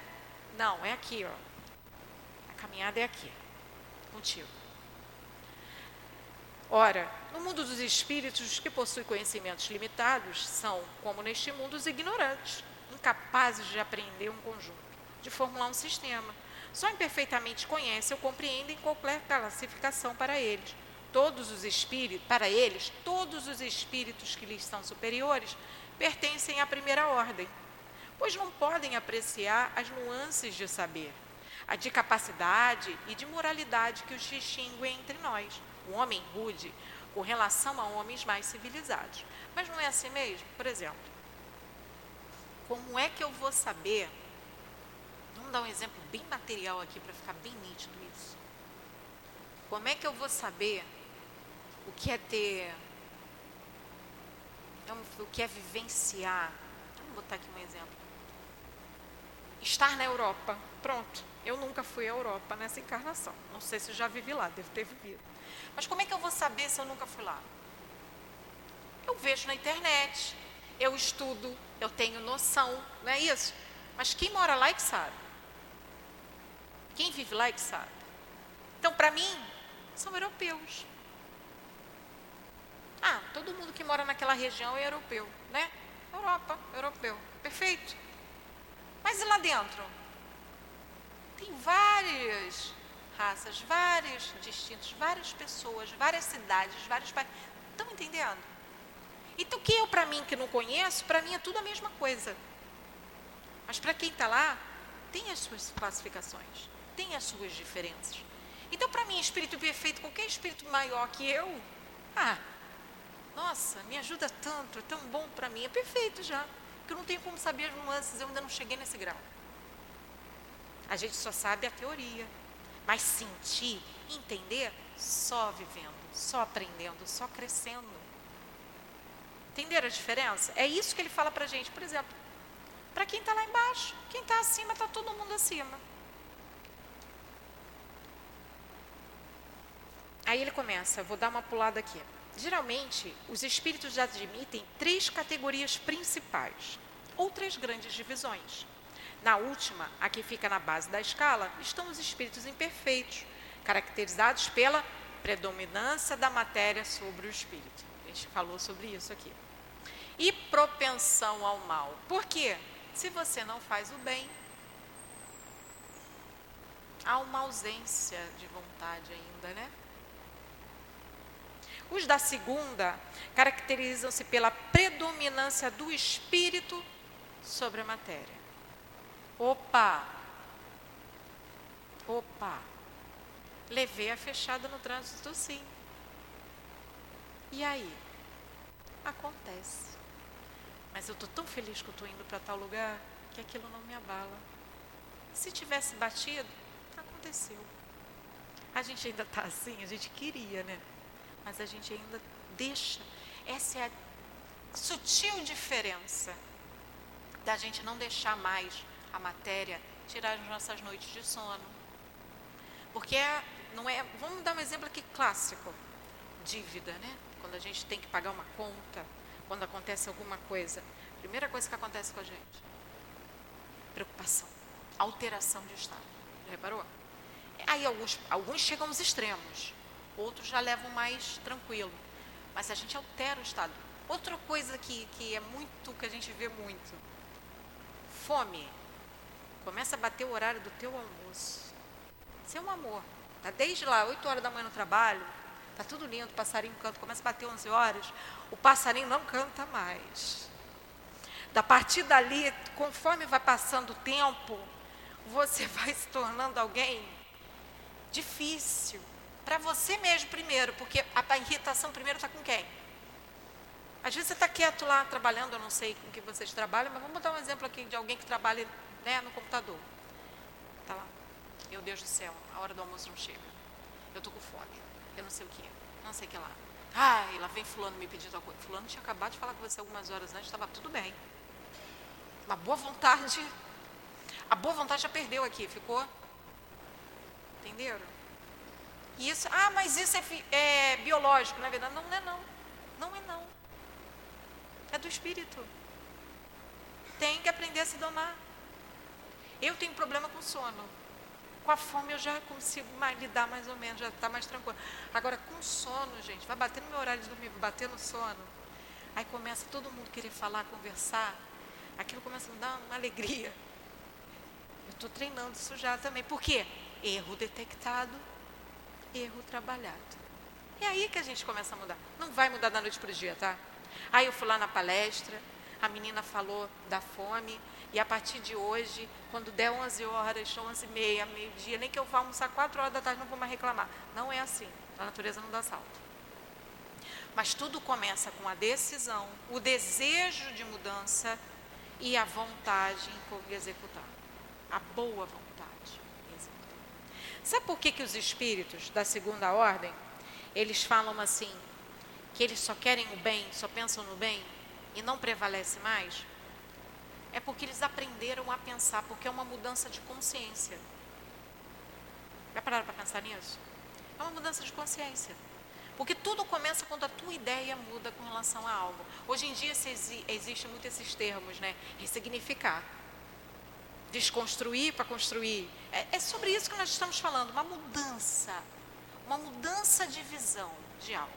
Não, é aqui, ó. A caminhada é aqui, contigo. Ora, no mundo dos espíritos, os que possuem conhecimentos limitados são, como neste mundo, os ignorantes, incapazes de aprender um conjunto, de formular um sistema. Só imperfeitamente conhecem ou compreendem qualquer classificação para eles. Todos os espíritos, para eles, todos os espíritos que lhes são superiores pertencem à primeira ordem, pois não podem apreciar as nuances de saber, de capacidade e de moralidade que os distinguem entre nós. O homem rude com relação a homens mais civilizados. Mas não é assim mesmo? Por exemplo, como é que eu vou saber? Vamos dar um exemplo bem material aqui para ficar bem nítido isso. Como é que eu vou saber o que é ter. O que é vivenciar? Vamos botar aqui um exemplo. Estar na Europa. Pronto. Eu nunca fui à Europa nessa encarnação. Não sei se já vivi lá, devo ter vivido. Mas como é que eu vou saber se eu nunca fui lá? Eu vejo na internet, eu estudo, eu tenho noção, não é isso? Mas quem mora lá é que sabe. Quem vive lá é que sabe. Então, para mim, são europeus. Ah, todo mundo que mora naquela região é europeu, né? Europa, europeu. Perfeito. Mas e lá dentro? Tem várias raças, vários distintos, várias pessoas, várias cidades, vários países. Estão entendendo? Então, que eu, para mim, que não conheço, para mim é tudo a mesma coisa. Mas para quem está lá, tem as suas classificações, tem as suas diferenças. Então, para mim, espírito perfeito, qualquer espírito maior que eu, ah, nossa, me ajuda tanto, é tão bom para mim, é perfeito já. Que eu não tenho como saber as nuances, eu ainda não cheguei nesse grau. A gente só sabe a teoria, mas sentir, entender, só vivendo, só aprendendo, só crescendo. Entenderam a diferença? É isso que ele fala para a gente. Por exemplo, para quem está lá embaixo, quem está acima, está todo mundo acima. Aí ele começa, vou dar uma pulada aqui. Geralmente, os espíritos admitem três categorias principais, ou três grandes divisões. Na última, a que fica na base da escala, estão os espíritos imperfeitos, caracterizados pela predominância da matéria sobre o espírito. A gente falou sobre isso aqui. E propensão ao mal. Por quê? Se você não faz o bem, há uma ausência de vontade ainda, né? Os da segunda caracterizam-se pela predominância do espírito sobre a matéria. Opa! Opa! Levei a fechada no trânsito, sim. E aí? Acontece. Mas eu estou tão feliz que estou indo para tal lugar que aquilo não me abala. Se tivesse batido, aconteceu. A gente ainda está assim, a gente queria, né? mas a gente ainda deixa. Essa é a sutil diferença da gente não deixar mais a matéria tirar as nossas noites de sono. Porque é, não é, vamos dar um exemplo aqui clássico, dívida, né? Quando a gente tem que pagar uma conta, quando acontece alguma coisa, primeira coisa que acontece com a gente, preocupação, alteração de estado. Já reparou? Aí alguns, alguns chegam aos extremos outros já levam mais tranquilo. Mas a gente altera o estado. Outra coisa que, que é muito, que a gente vê muito, fome. Começa a bater o horário do teu almoço. Isso é um amor. Tá desde lá, 8 horas da manhã no trabalho, tá tudo lindo, o passarinho canta, começa a bater 11 horas, o passarinho não canta mais. Da partir dali, conforme vai passando o tempo, você (laughs) vai se tornando alguém difícil, para você mesmo primeiro, porque a irritação primeiro está com quem? Às vezes você está quieto lá trabalhando, eu não sei com que vocês trabalham, mas vamos botar um exemplo aqui de alguém que trabalha né, no computador. Está lá. Meu Deus do céu, a hora do almoço não chega. Eu estou com fome. Eu não sei o que. Não sei o que lá. Ai, lá vem fulano me pedir tal coisa. Fulano tinha acabado de falar com você algumas horas antes, estava tudo bem. Uma boa vontade. A boa vontade já perdeu aqui, ficou? Entenderam? Isso, ah, mas isso é, é biológico, na é verdade. Não, não é não. Não é não. É do espírito. Tem que aprender a se domar. Eu tenho problema com sono. Com a fome eu já consigo mais, lidar mais ou menos, já está mais tranquilo. Agora, com sono, gente, vai bater no meu horário de dormir, bater no sono. Aí começa todo mundo querer falar, conversar. Aquilo começa a me dar uma alegria. Eu estou treinando isso já também. Por quê? Erro detectado, erro trabalhado. É aí que a gente começa a mudar. Não vai mudar da noite para o dia, tá? Aí eu fui lá na palestra, A menina falou da fome. E a partir de hoje, quando der 11 horas, 11 e meia, meio-dia, nem que eu vá almoçar 4 horas da tarde, não vou mais reclamar. Não é assim. A natureza não dá salto. Mas tudo começa com a decisão, o desejo de mudança e a vontade em executar. A boa vontade em executar. Sabe por que, que os espíritos da segunda ordem, eles falam assim, que eles só querem o bem, só pensam no bem e não prevalece mais? É porque eles aprenderam a pensar, porque é uma mudança de consciência. Já pararam para pensar nisso? É uma mudança de consciência. Porque tudo começa quando a tua ideia muda com relação a algo. Hoje em dia se existe muito esses termos, né? Ressignificar. Desconstruir para construir. É, é sobre isso que nós estamos falando, uma mudança. Uma mudança de visão de algo.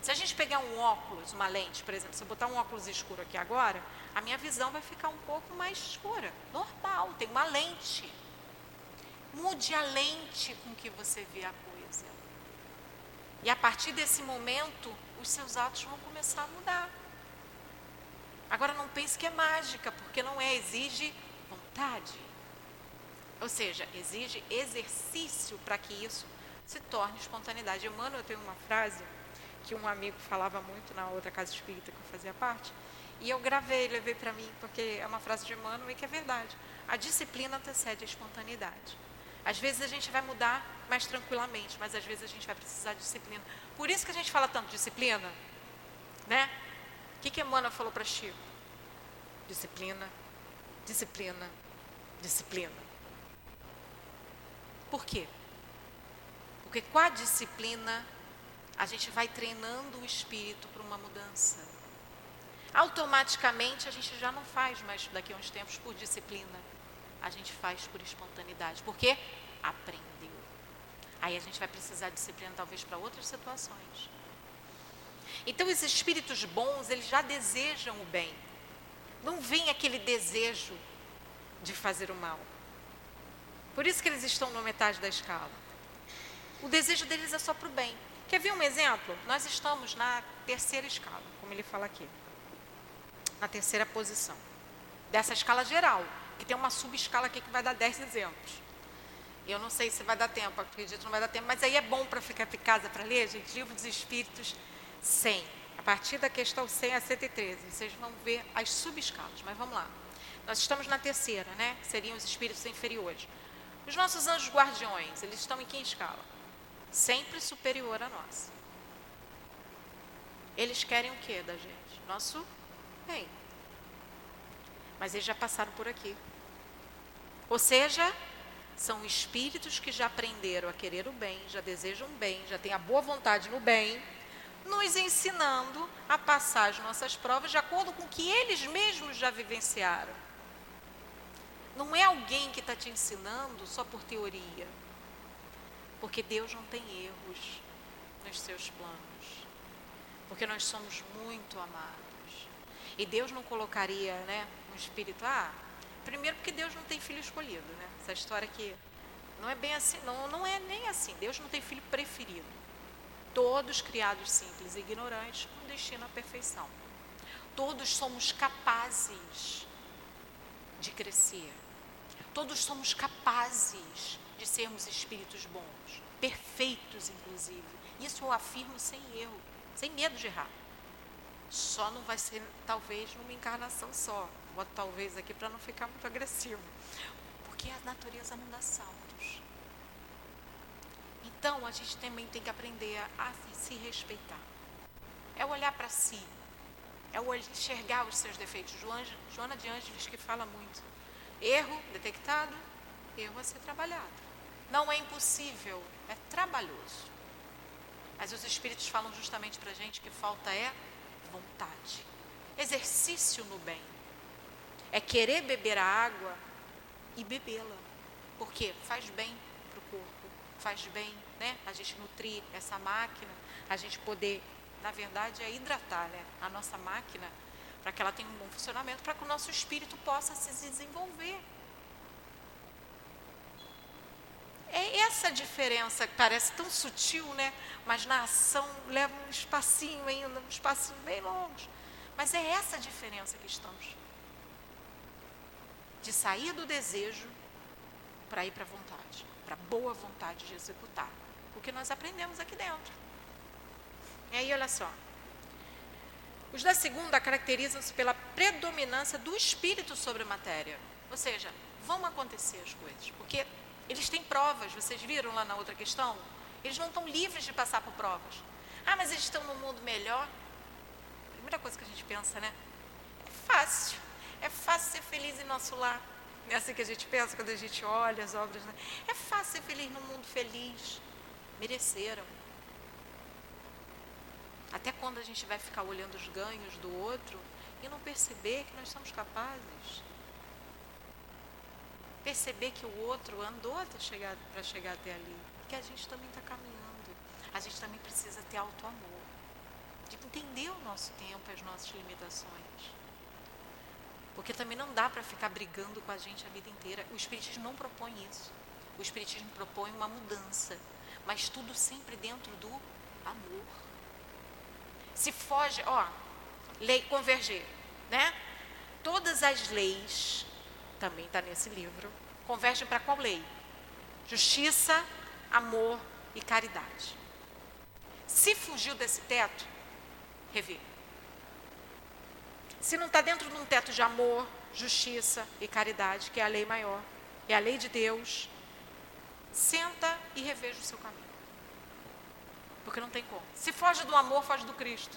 Se a gente pegar um óculos, uma lente, por exemplo, se eu botar um óculos escuro aqui agora, a minha visão vai ficar um pouco mais escura. Normal, tem uma lente. Mude a lente com que você vê a coisa. E a partir desse momento, os seus atos vão começar a mudar. Agora não pense que é mágica, porque não é, exige vontade. Ou seja, exige exercício para que isso se torne espontaneidade. Emmanuel tem uma frase que um amigo falava muito na outra casa espírita que eu fazia parte, e eu gravei, levei para mim, porque é uma frase de Emmanuel e que é verdade. A disciplina antecede a espontaneidade. Às vezes a gente vai mudar mais tranquilamente, mas às vezes a gente vai precisar de disciplina. Por isso que a gente fala tanto disciplina, né? O que, que Emmanuel falou para Chico? Disciplina, disciplina, disciplina. Por quê? Porque com a disciplina a gente vai treinando o espírito para uma mudança. Automaticamente a gente já não faz mais daqui a uns tempos por disciplina a gente faz por espontaneidade, porque aprendeu. Aí a gente vai precisar de disciplina talvez para outras situações. Então os espíritos bons, eles já desejam o bem. Não vem aquele desejo de fazer o mal. Por isso que eles estão na metade da escala. O desejo deles é só para o bem. Quer ver um exemplo? Nós estamos na terceira escala, como ele fala aqui. Na terceira posição. Dessa escala geral que tem uma subescala aqui que vai dar 10 exemplos. Eu não sei se vai dar tempo, acredito que não vai dar tempo, mas aí é bom para ficar em casa para ler, gente, Livro dos Espíritos 100. A partir da questão 100 a 113, vocês vão ver as subescalas, mas vamos lá. Nós estamos na terceira, né? Seriam os espíritos inferiores. Os nossos anjos guardiões, eles estão em que escala? Sempre superior a nossa. Eles querem o que da gente? Nosso bem. Mas eles já passaram por aqui. Ou seja, são espíritos que já aprenderam a querer o bem, já desejam o bem, já têm a boa vontade no bem, nos ensinando a passar as nossas provas de acordo com o que eles mesmos já vivenciaram. Não é alguém que está te ensinando só por teoria. Porque Deus não tem erros nos seus planos. Porque nós somos muito amados. E Deus não colocaria né, um espírito, ah, Primeiro porque Deus não tem filho escolhido, né? Essa história que não é bem assim, não, não é nem assim. Deus não tem filho preferido. Todos criados simples e ignorantes com destino à perfeição. Todos somos capazes de crescer. Todos somos capazes de sermos espíritos bons, perfeitos inclusive. Isso eu afirmo sem erro, sem medo de errar. Só não vai ser talvez numa encarnação só, boto talvez aqui para não ficar muito agressivo. Porque a natureza não dá saltos. Então a gente também tem que aprender a, se respeitar. É olhar para si. É enxergar os seus defeitos. Joana de Ângeles que fala muito. Erro detectado, erro a ser trabalhado. Não é impossível, é trabalhoso. Mas os espíritos falam justamente para a gente que falta é vontade. Exercício no bem é querer beber a água e bebê-la. Porque faz bem para o corpo, faz bem né? a gente nutrir essa máquina, a gente poder, na verdade, é hidratar né? a nossa máquina para que ela tenha um bom funcionamento, para que o nosso espírito possa se desenvolver. É essa diferença que parece tão sutil, né? Mas na ação leva um espacinho ainda, um espacinho bem longe. Mas é essa diferença que estamos. De sair do desejo para ir para a vontade, para a boa vontade de executar. O que nós aprendemos aqui dentro. E aí, olha só. Os da segunda caracterizam-se pela predominância do espírito sobre a matéria. Ou seja, vão acontecer as coisas. Porque eles têm provas, vocês viram lá na outra questão? Eles não estão livres de passar por provas. Ah, mas eles estão num mundo melhor. Primeira coisa que a gente pensa, né? É fácil. É fácil ser feliz em nosso lar. Não é assim que a gente pensa quando a gente olha as obras, né? É fácil ser feliz num mundo feliz. Mereceram. Até quando a gente vai ficar olhando os ganhos do outro e não perceber que nós somos capazes perceber que o outro andou para chegar, chegar até ali, que a gente também está caminhando. A gente também precisa ter auto-amor, de entender o nosso tempo, as nossas limitações. Porque também não dá para ficar brigando com a gente a vida inteira. O Espiritismo não propõe isso. O Espiritismo propõe uma mudança, mas tudo sempre dentro do amor. Se foge, ó, lei converger, né? Todas as leis também está nesse livro, convergem para qual lei? Justiça, amor e caridade. Se fugiu desse teto, rever. Se não está dentro de um teto de amor, justiça e caridade, que é a lei maior, é a lei de Deus, senta e reveja o seu caminho. Porque não tem como. Se foge do amor, foge do Cristo.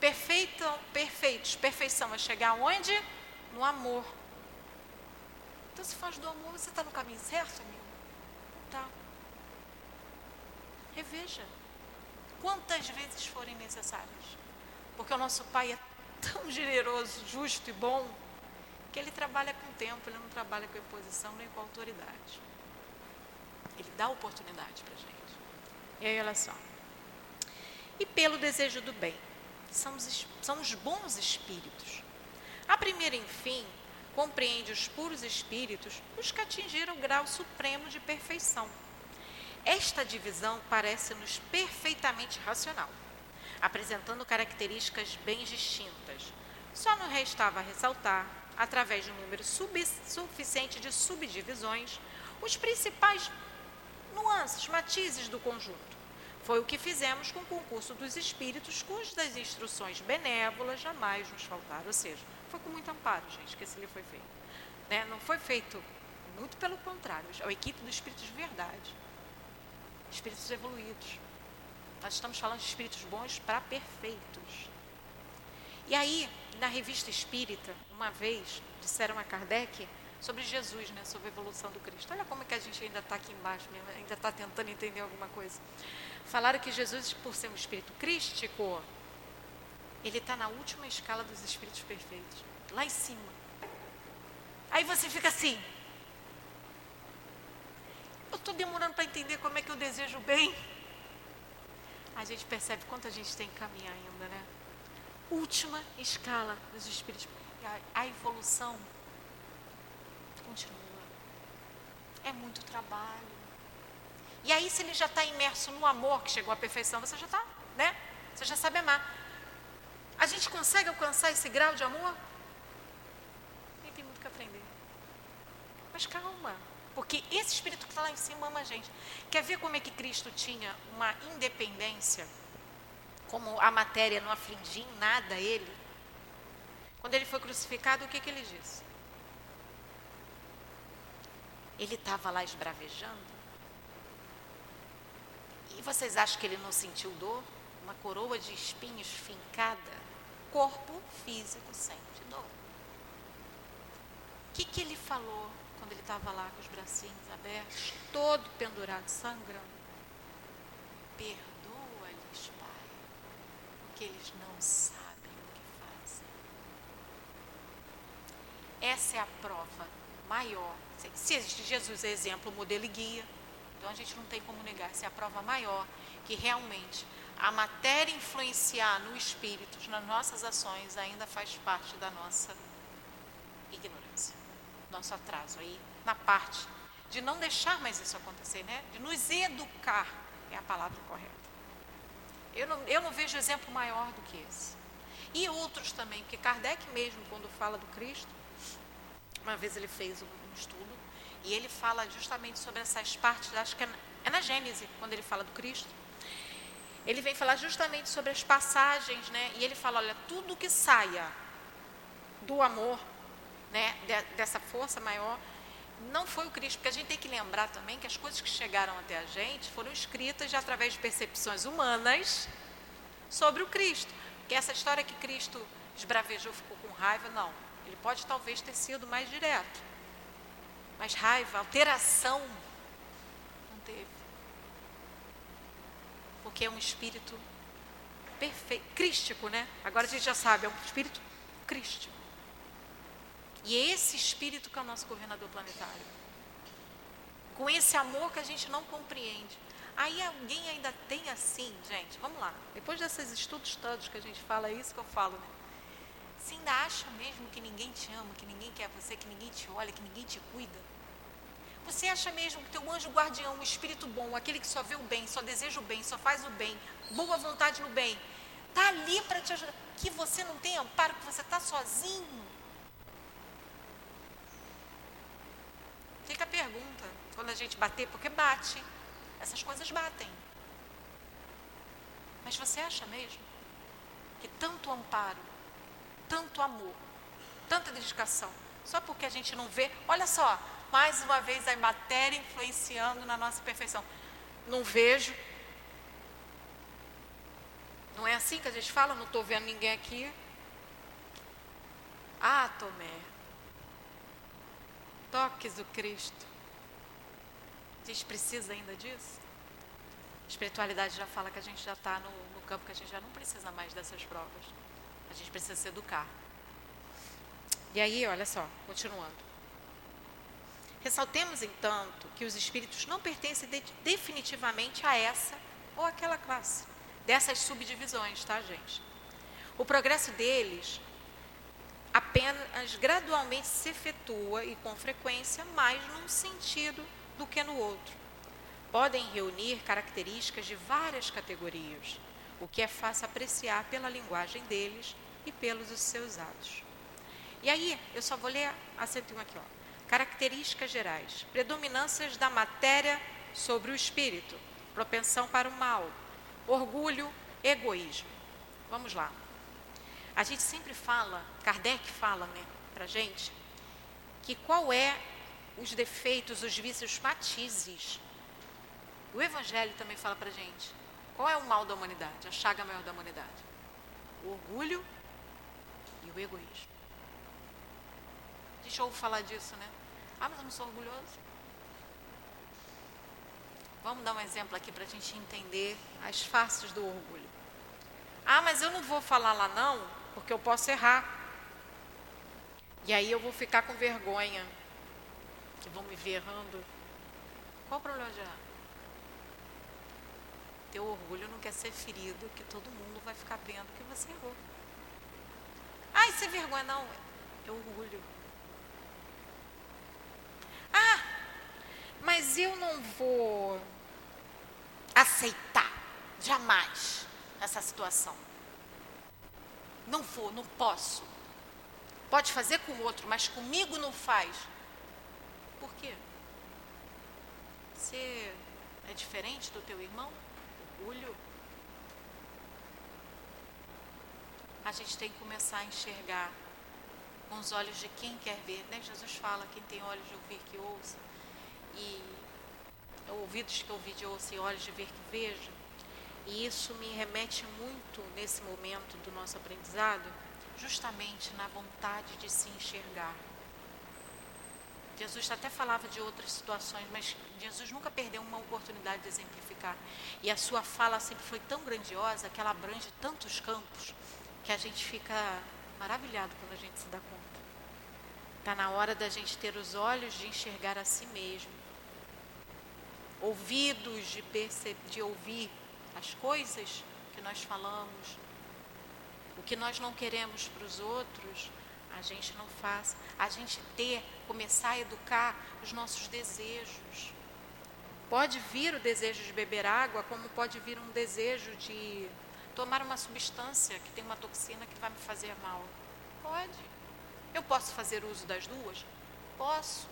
Perfeito, perfeitos, perfeição é chegar onde? No amor. Então, se faz do amor, você está no caminho certo, amigo? Tá. Reveja. Quantas vezes forem necessárias. Porque o nosso Pai é tão generoso, justo e bom, que Ele trabalha com tempo, Ele não trabalha com imposição nem com autoridade. Ele dá oportunidade para a gente. E aí, olha só. E pelo desejo do bem são os, são os bons espíritos. A primeira, enfim, compreende os puros espíritos, os que atingiram o grau supremo de perfeição. Esta divisão parece-nos perfeitamente racional, apresentando características bem distintas. Só nos restava ressaltar, através de um número suficiente de subdivisões, os principais nuances, matizes do conjunto. Foi o que fizemos com o concurso dos espíritos, cujas instruções benévolas jamais nos faltaram. Ou seja, foi com muito amparo, gente, que esse livro foi feito. Né? Não foi feito, muito pelo contrário, é a equipe dos espíritos de verdade. Espíritos evoluídos. Nós estamos falando de espíritos bons para perfeitos. E aí, na revista espírita, uma vez, disseram a Kardec sobre Jesus, né, sobre a evolução do Cristo. Olha como é que a gente ainda está aqui embaixo, ainda está tentando entender alguma coisa. Falaram que Jesus, por ser um espírito crístico, ele está na última escala dos espíritos perfeitos, lá em cima. Aí você fica assim. Eu estou demorando para entender como é que eu desejo bem. A gente percebe quanto a gente tem que caminhar ainda, né? Última escala dos espíritos. A, a evolução continua. É muito trabalho. E aí, se ele já está imerso no amor que chegou à perfeição, você já está, né? Você já sabe amar. A gente consegue alcançar esse grau de amor? E tem muito que aprender. Mas calma, porque esse espírito que está lá em cima ama a gente. Quer ver como é que Cristo tinha uma independência? Como a matéria não afligia em nada ele? Quando ele foi crucificado, o que, que ele disse? Ele estava lá esbravejando? E vocês acham que ele não sentiu dor? Uma coroa de espinhos fincada? Corpo físico sente dor. O que, que ele falou quando ele estava lá com os bracinhos abertos, todo pendurado, sangrando? Perdoa-lhes, Pai, porque eles não sabem o que fazem. Essa é a prova maior. Se Jesus é exemplo, modelo e guia, então a gente não tem como negar, essa é a prova maior que realmente a matéria influenciar no espírito, nas nossas ações, ainda faz parte da nossa ignorância, nosso atraso aí na parte de não deixar mais isso acontecer, né? De nos educar é a palavra correta. Eu não, eu não vejo exemplo maior do que esse. E outros também, porque Kardec mesmo, quando fala do Cristo, uma vez ele fez um estudo, e ele fala justamente sobre essas partes, acho que é, é na Gênese, quando ele fala do Cristo. Ele vem falar justamente sobre as passagens, né? E ele fala, olha, tudo que saia do amor, né, de, dessa força maior, não foi o Cristo, porque a gente tem que lembrar também que as coisas que chegaram até a gente foram escritas através de percepções humanas sobre o Cristo. Porque essa história que Cristo esbravejou, ficou com raiva, não. Ele pode talvez ter sido mais direto. Mas raiva, alteração, não teve. Porque é um espírito perfeito, crístico, né? Agora a gente já sabe, é um espírito crístico. E é esse espírito que é o nosso governador planetário. Com esse amor que a gente não compreende. Aí alguém ainda tem assim, gente, vamos lá. Depois desses estudos todos que a gente fala, é isso que eu falo, né? Você ainda acha mesmo que ninguém te ama, que ninguém quer você, que ninguém te olha, que ninguém te cuida? Você acha mesmo que teu anjo guardião, um espírito bom, aquele que só vê o bem, só deseja o bem, só faz o bem, boa vontade no bem, está ali para te ajudar? Que você não tem amparo, que você está sozinho? Fica a pergunta, quando a gente bater, porque bate. Essas coisas batem. Mas você acha mesmo que tanto amparo, tanto amor, tanta dedicação, só porque a gente não vê, olha só, mais uma vez a matéria influenciando na nossa perfeição. Não vejo. Não é assim que a gente fala? Não estou vendo ninguém aqui. Ah, Tomé, toques do Cristo. A gente precisa ainda disso? A espiritualidade já fala que a gente já está no, no, campo que a gente já não precisa mais dessas provas. Gente precisa se educar. E aí, olha só, continuando. Ressaltemos, entanto, que os espíritos não pertencem de, definitivamente a essa ou aquela classe, dessas subdivisões, tá, gente? O progresso deles apenas gradualmente se efetua e com frequência mais num sentido do que no outro. Podem reunir características de várias categorias, o que é fácil apreciar pela linguagem deles e pelos seus atos. E aí, eu só vou ler a 101 aqui, ó. Características gerais: predominâncias da matéria sobre o espírito, propensão para o mal, orgulho, egoísmo. Vamos lá. A gente sempre fala, Kardec fala, né, para gente, que qual é os defeitos, os vícios, os matizes. O Evangelho também fala para gente. Qual é o mal da humanidade, a chaga maior da humanidade? O orgulho e o egoísmo. A gente ouve falar disso, né? Ah, mas eu não sou orgulhoso. Vamos dar um exemplo aqui para a gente entender as faces do orgulho. Ah, mas eu não vou falar lá não, porque eu posso errar. E aí eu vou ficar com vergonha, que vão me ver errando. Qual o problema de errar? Teu orgulho não quer ser ferido, que todo mundo vai ficar vendo que você errou. Isso é vergonha, não. É orgulho. Ah, mas eu não vou aceitar jamais essa situação. Não vou, não posso. Pode fazer com o outro, mas comigo não faz. Por quê? Você é diferente do teu irmão? Orgulho? A gente tem que começar a enxergar com os olhos de quem quer ver. Né? Jesus fala, quem tem olhos de ouvir que ouça. E ouvidos que ouvir de ouça e olhos de ver que veja. E isso me remete muito, nesse momento do nosso aprendizado, justamente na vontade de se enxergar. Jesus até falava de outras situações, mas Jesus nunca perdeu uma oportunidade de exemplificar. E a sua fala sempre foi tão grandiosa que ela abrange tantos campos que a gente fica maravilhado quando a gente se dá conta. Está na hora da gente ter os olhos de enxergar a si mesmo, ouvidos de, de ouvir as coisas que nós falamos, o que nós não queremos para os outros, a gente não faz. A gente ter, começar a educar os nossos desejos. Pode vir o desejo de beber água, como pode vir um desejo de tomar uma substância que tem uma toxina que vai me fazer mal. Pode. Eu posso fazer uso das duas? Posso.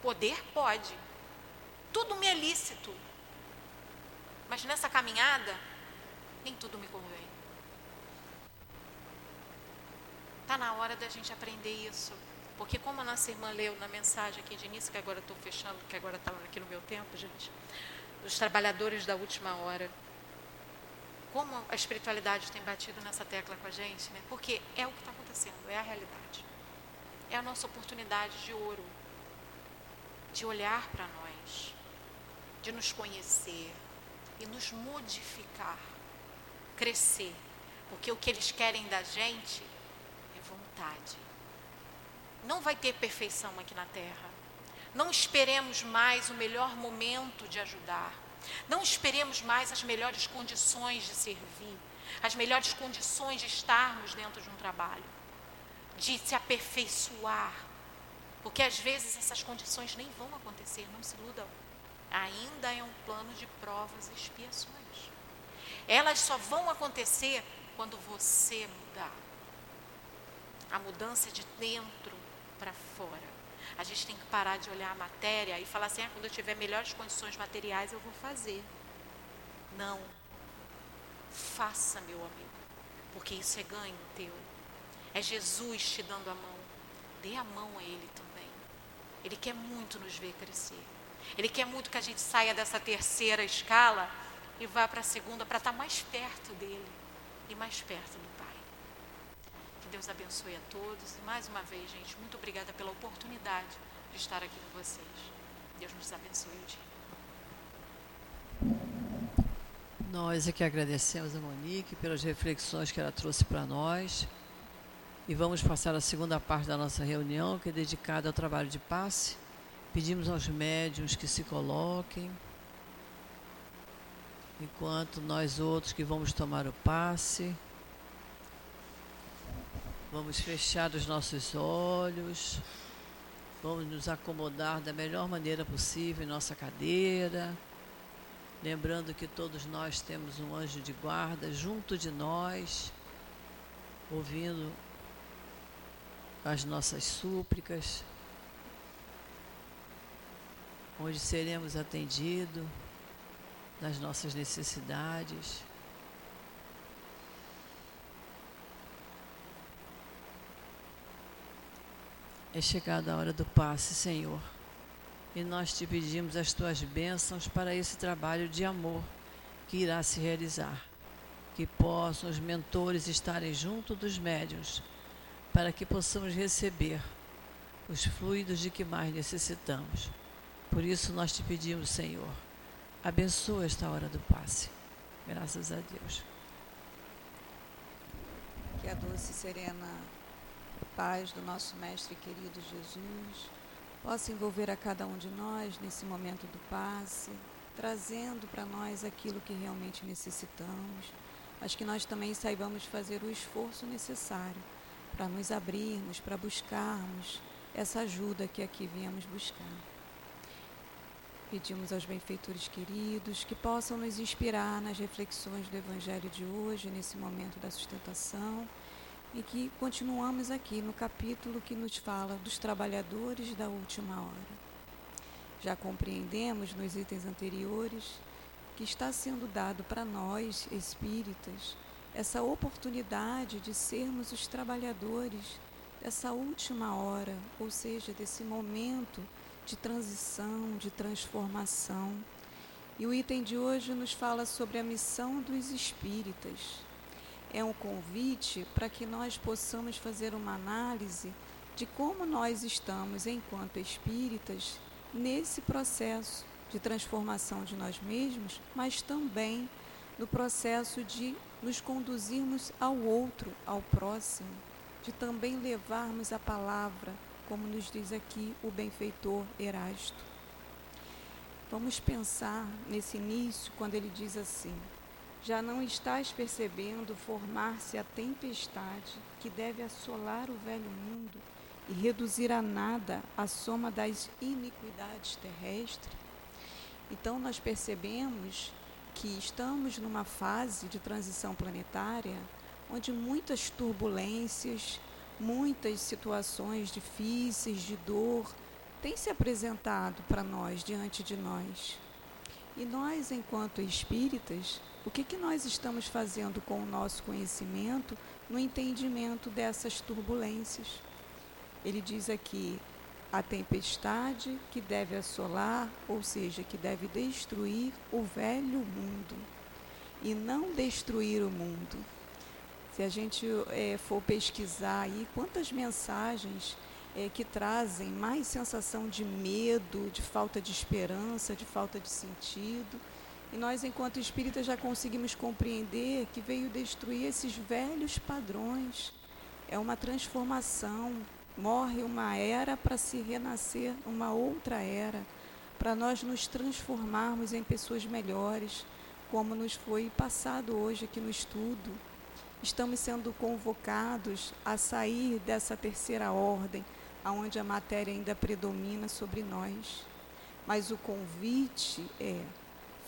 Poder pode. Tudo me é lícito. Mas nessa caminhada, nem tudo me convém. Está na hora da gente aprender isso. Porque como a nossa irmã leu na mensagem aqui de início, que agora estou fechando, que agora estava aqui no meu tempo, gente, os trabalhadores da última hora. Como a espiritualidade tem batido nessa tecla com a gente, né? Porque é o que está acontecendo, é a realidade. É a nossa oportunidade de ouro, de olhar para nós, de nos conhecer e nos modificar, crescer. Porque o que eles querem da gente vontade. Não vai ter perfeição aqui na terra. Não esperemos mais o melhor momento de ajudar. Não esperemos mais as melhores condições de servir, as melhores condições de estarmos dentro de um trabalho, de se aperfeiçoar. Porque às vezes essas condições nem vão acontecer, não se iludam. Ainda é um plano de provas e expiações. Elas só vão acontecer quando você mudar. A mudança é de dentro para fora. A gente tem que parar de olhar a matéria e falar assim: ah, quando eu tiver melhores condições materiais, eu vou fazer. Não. Faça, meu amigo, porque isso é ganho teu. É Jesus te dando a mão. Dê a mão a Ele também. Ele quer muito nos ver crescer. Ele quer muito que a gente saia dessa terceira escala e vá para a segunda para estar mais perto dele e mais perto do Deus abençoe a todos. Mais uma vez, gente, muito obrigada pela oportunidade de estar aqui com vocês. Deus nos abençoe o dia. Nós é que agradecemos a Monique pelas reflexões que ela trouxe para nós. E vamos passar a segunda parte da nossa reunião, que é dedicada ao trabalho de passe. Pedimos aos médiums que se coloquem, enquanto nós outros que vamos tomar o passe. Vamos fechar os nossos olhos. Vamos nos acomodar da melhor maneira possível em nossa cadeira. Lembrando que todos nós temos um anjo de guarda junto de nós, ouvindo as nossas súplicas, onde seremos atendidos nas nossas necessidades. É chegada a hora do passe, Senhor. E nós te pedimos as tuas bênçãos para esse trabalho de amor que irá se realizar. Que possam os mentores estarem junto dos médios, para que possamos receber os fluidos de que mais necessitamos. Por isso nós te pedimos, Senhor, abençoa esta hora do passe. Graças a Deus. Que a doce serena paz do nosso Mestre querido Jesus possa envolver a cada um de nós nesse momento do passe, trazendo para nós aquilo que realmente necessitamos, mas que nós também saibamos fazer o esforço necessário para nos abrirmos, para buscarmos essa ajuda que aqui viemos buscar. Pedimos aos benfeitores queridos que possam nos inspirar nas reflexões do Evangelho de hoje, nesse momento da sustentação e que continuamos aqui no capítulo que nos fala dos trabalhadores da última hora. Já compreendemos nos itens anteriores que está sendo dado para nós, espíritas, essa oportunidade de sermos os trabalhadores dessa última hora, ou seja, desse momento de transição, de transformação. E o item de hoje nos fala sobre a missão dos espíritas é um convite para que nós possamos fazer uma análise de como nós estamos, enquanto espíritas, nesse processo de transformação de nós mesmos, mas também no processo de nos conduzirmos ao outro, ao próximo, de também levarmos a palavra, como nos diz aqui o benfeitor Erasto. Vamos pensar nesse início, quando ele diz assim: já não estás percebendo formar-se a tempestade que deve assolar o velho mundo e reduzir a nada a soma das iniquidades terrestres? Então, nós percebemos que estamos numa fase de transição planetária onde muitas turbulências, muitas situações difíceis de dor têm se apresentado para nós, diante de nós. E nós, enquanto espíritas, o que, que nós estamos fazendo com o nosso conhecimento no entendimento dessas turbulências? Ele diz aqui: a tempestade que deve assolar, ou seja, que deve destruir o velho mundo, e não destruir o mundo. Se a gente é, for pesquisar aí quantas mensagens é, que trazem mais sensação de medo, de falta de esperança, de falta de sentido. E nós, enquanto espíritas, já conseguimos compreender que veio destruir esses velhos padrões. É uma transformação, Morre uma era para se renascer uma outra era, para nós nos transformarmos em pessoas melhores, como nos foi passado hoje aqui no estudo. Estamos sendo convocados a sair dessa terceira ordem, aonde a matéria ainda predomina sobre nós. Mas o convite é: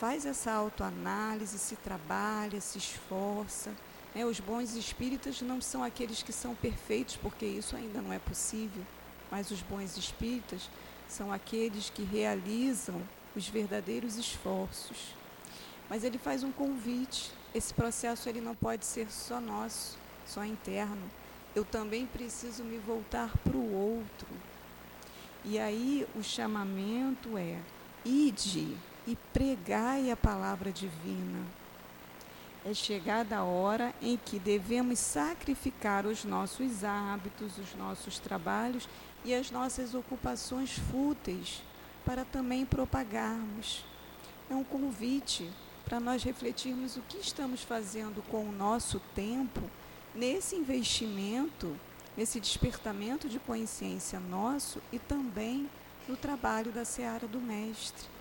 faz essa autoanálise, se trabalha, se esforça né? Os bons espíritas não são aqueles que são perfeitos, porque isso ainda não é possível, mas os bons espíritas são aqueles que realizam os verdadeiros esforços. Mas ele faz um convite. Esse processo ele não pode ser só nosso, só interno. Eu também preciso me voltar para o outro. E aí o chamamento é: ide e pregai a palavra divina é chegada a hora em que devemos sacrificar os nossos hábitos, os nossos trabalhos e as nossas ocupações fúteis para também propagarmos. É um convite para nós refletirmos o que estamos fazendo com o nosso tempo nesse investimento, nesse despertamento de consciência nosso e também no trabalho da seara do Mestre.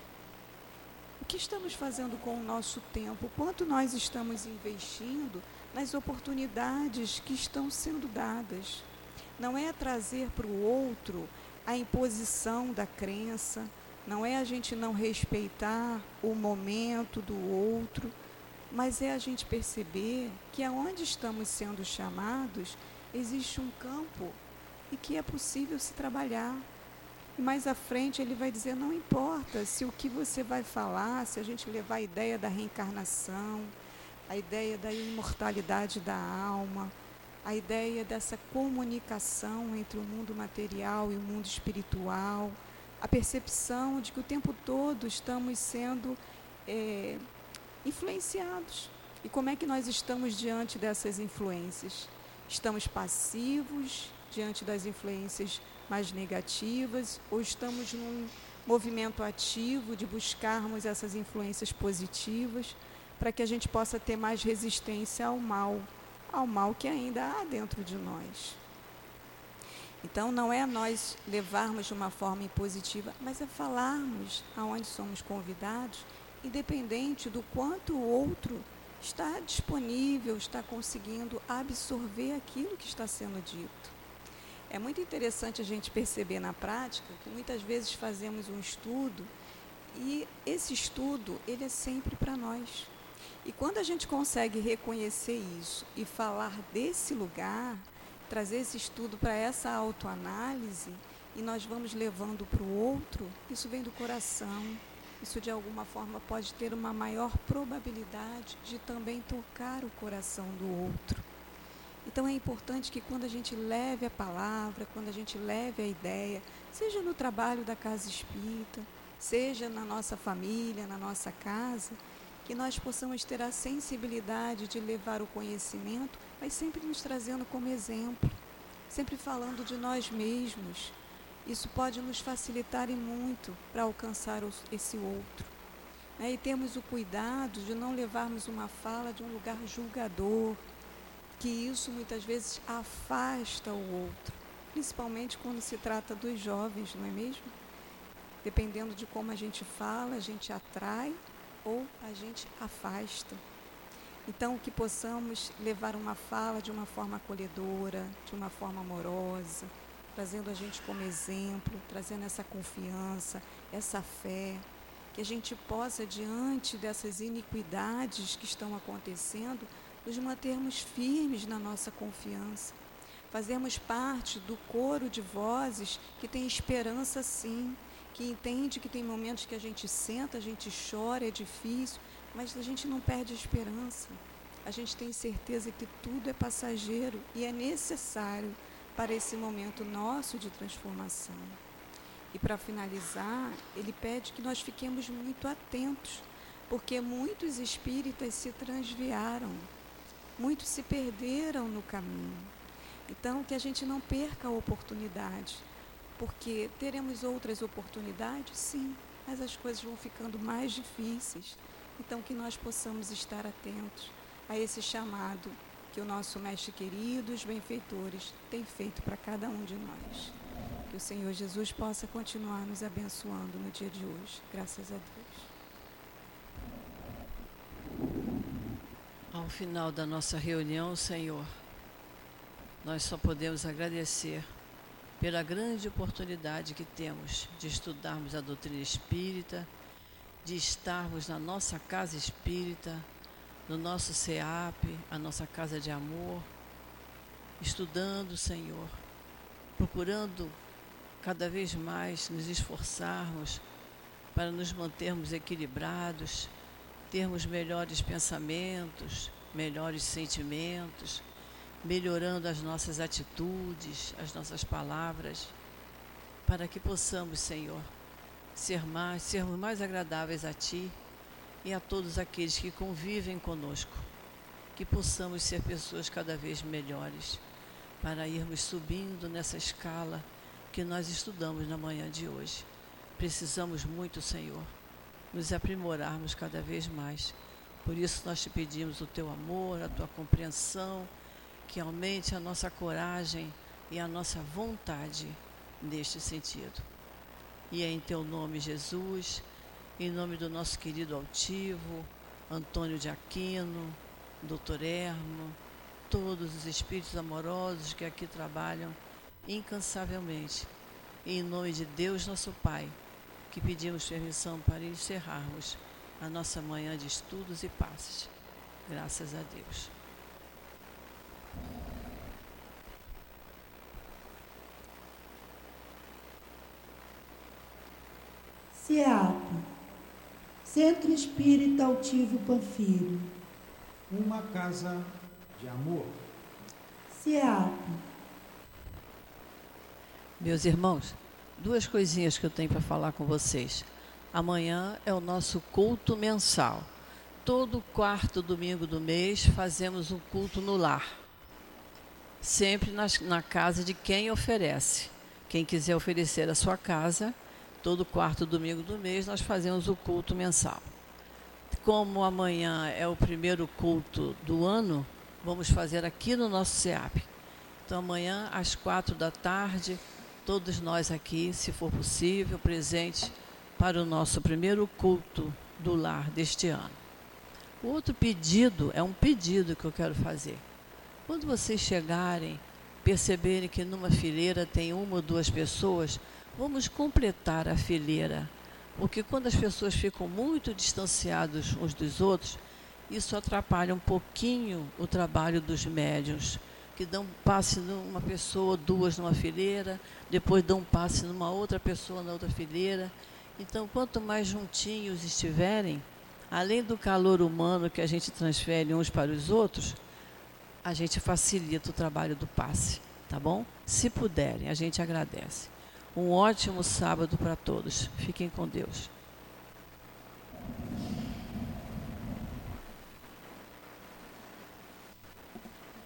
Que estamos fazendo com o nosso tempo? Quanto nós estamos investindo nas oportunidades que estão sendo dadas? Não é trazer para o outro a imposição da crença, não é a gente não respeitar o momento do outro, mas é a gente perceber que aonde estamos sendo chamados existe um campo e que é possível se trabalhar mais à frente ele vai dizer: não importa se o que você vai falar, se a gente levar a ideia da reencarnação, a ideia da imortalidade da alma, a ideia dessa comunicação entre o mundo material e o mundo espiritual, a percepção de que o tempo todo estamos sendo é, influenciados. E como é que nós estamos diante dessas influências? Estamos passivos diante das influências mais negativas ou estamos num movimento ativo de buscarmos essas influências positivas para que a gente possa ter mais resistência ao mal, ao mal que ainda há dentro de nós. Então não é nós levarmos de uma forma impositiva, mas é falarmos aonde somos convidados, independente do quanto o outro está disponível, está conseguindo absorver aquilo que está sendo dito. É muito interessante a gente perceber na prática que muitas vezes fazemos um estudo e esse estudo ele é sempre para nós. E quando a gente consegue reconhecer isso e falar desse lugar, trazer esse estudo para essa autoanálise e nós vamos levando para o outro, isso vem do coração. Isso de alguma forma pode ter uma maior probabilidade de também tocar o coração do outro. Então é importante que quando a gente leve a palavra, quando a gente leve a ideia, seja no trabalho da casa espírita, seja na nossa família, na nossa casa, que nós possamos ter a sensibilidade de levar o conhecimento, mas sempre nos trazendo como exemplo, sempre falando de nós mesmos. Isso pode nos facilitar e muito para alcançar esse outro. Né? E temos o cuidado de não levarmos uma fala de um lugar julgador, que isso muitas vezes afasta o outro, principalmente quando se trata dos jovens, não é mesmo? Dependendo de como a gente fala, a gente atrai ou a gente afasta. Então, que possamos levar uma fala de uma forma acolhedora, de uma forma amorosa, trazendo a gente como exemplo, trazendo essa confiança, essa fé, que a gente possa, diante dessas iniquidades que estão acontecendo, nos mantermos firmes na nossa confiança. Fazemos parte do coro de vozes que tem esperança sim, que entende que tem momentos que a gente senta, a gente chora, é difícil, mas a gente não perde a esperança. A gente tem certeza que tudo é passageiro e é necessário para esse momento nosso de transformação. E para finalizar, ele pede que nós fiquemos muito atentos, porque muitos espíritas se transviaram, muitos se perderam no caminho. Então, que a gente não perca a oportunidade, porque teremos outras oportunidades, sim, mas as coisas vão ficando mais difíceis. Então, que nós possamos estar atentos a esse chamado que o nosso Mestre querido, os benfeitores, tem feito para cada um de nós. Que o Senhor Jesus possa continuar nos abençoando no dia de hoje. Graças a Deus. Ao final da nossa reunião, Senhor, nós só podemos agradecer pela grande oportunidade que temos de estudarmos a doutrina espírita, de estarmos na nossa casa espírita, no nosso SEAP, a nossa casa de amor, estudando, Senhor, procurando cada vez mais nos esforçarmos para nos mantermos equilibrados, termos melhores pensamentos, melhores sentimentos, melhorando as nossas atitudes, as nossas palavras, para que possamos, Senhor, ser mais, sermos mais agradáveis a Ti e a todos aqueles que convivem conosco, que possamos ser pessoas cada vez melhores, para irmos subindo nessa escala que nós estudamos na manhã de hoje. Precisamos muito, Senhor, nos aprimorarmos cada vez mais. Por isso nós te pedimos o teu amor, a tua compreensão, que aumente a nossa coragem e a nossa vontade neste sentido. E é em teu nome, Jesus, em nome do nosso querido altivo, Antônio de Aquino, Doutor Ermo, todos os espíritos amorosos que aqui trabalham incansavelmente. Em nome de Deus, nosso Pai, que pedimos permissão para encerrarmos a nossa manhã de estudos e passes. Graças a Deus. CEAP, Centro Espírita Altivo Panfilho. Uma casa de amor. CEAP, Meus irmãos, duas coisinhas que eu tenho para falar com vocês. Amanhã é o nosso culto mensal. Todo quarto domingo do mês fazemos um culto no lar. Sempre nas, na casa de quem oferece. Quem quiser oferecer a sua casa, todo quarto domingo do mês nós fazemos o culto mensal. Como amanhã é o primeiro culto do ano, vamos fazer aqui no nosso SEAP. Então amanhã às quatro da tarde todos nós aqui, se for possível, presentes para o nosso primeiro culto do lar deste ano. O outro pedido é um pedido que eu quero fazer. Quando vocês chegarem, perceberem que numa fileira tem uma ou duas pessoas, vamos completar a fileira. Porque quando as pessoas ficam muito distanciados uns dos outros, isso atrapalha um pouquinho o trabalho dos médiuns que dão passe numa pessoa, duas numa fileira, depois dão passe numa outra pessoa na outra fileira. Então, quanto mais juntinhos estiverem, além do calor humano que a gente transfere uns para os outros, a gente facilita o trabalho do passe, tá bom? Se puderem, a gente agradece. Um ótimo sábado para todos. Fiquem com Deus.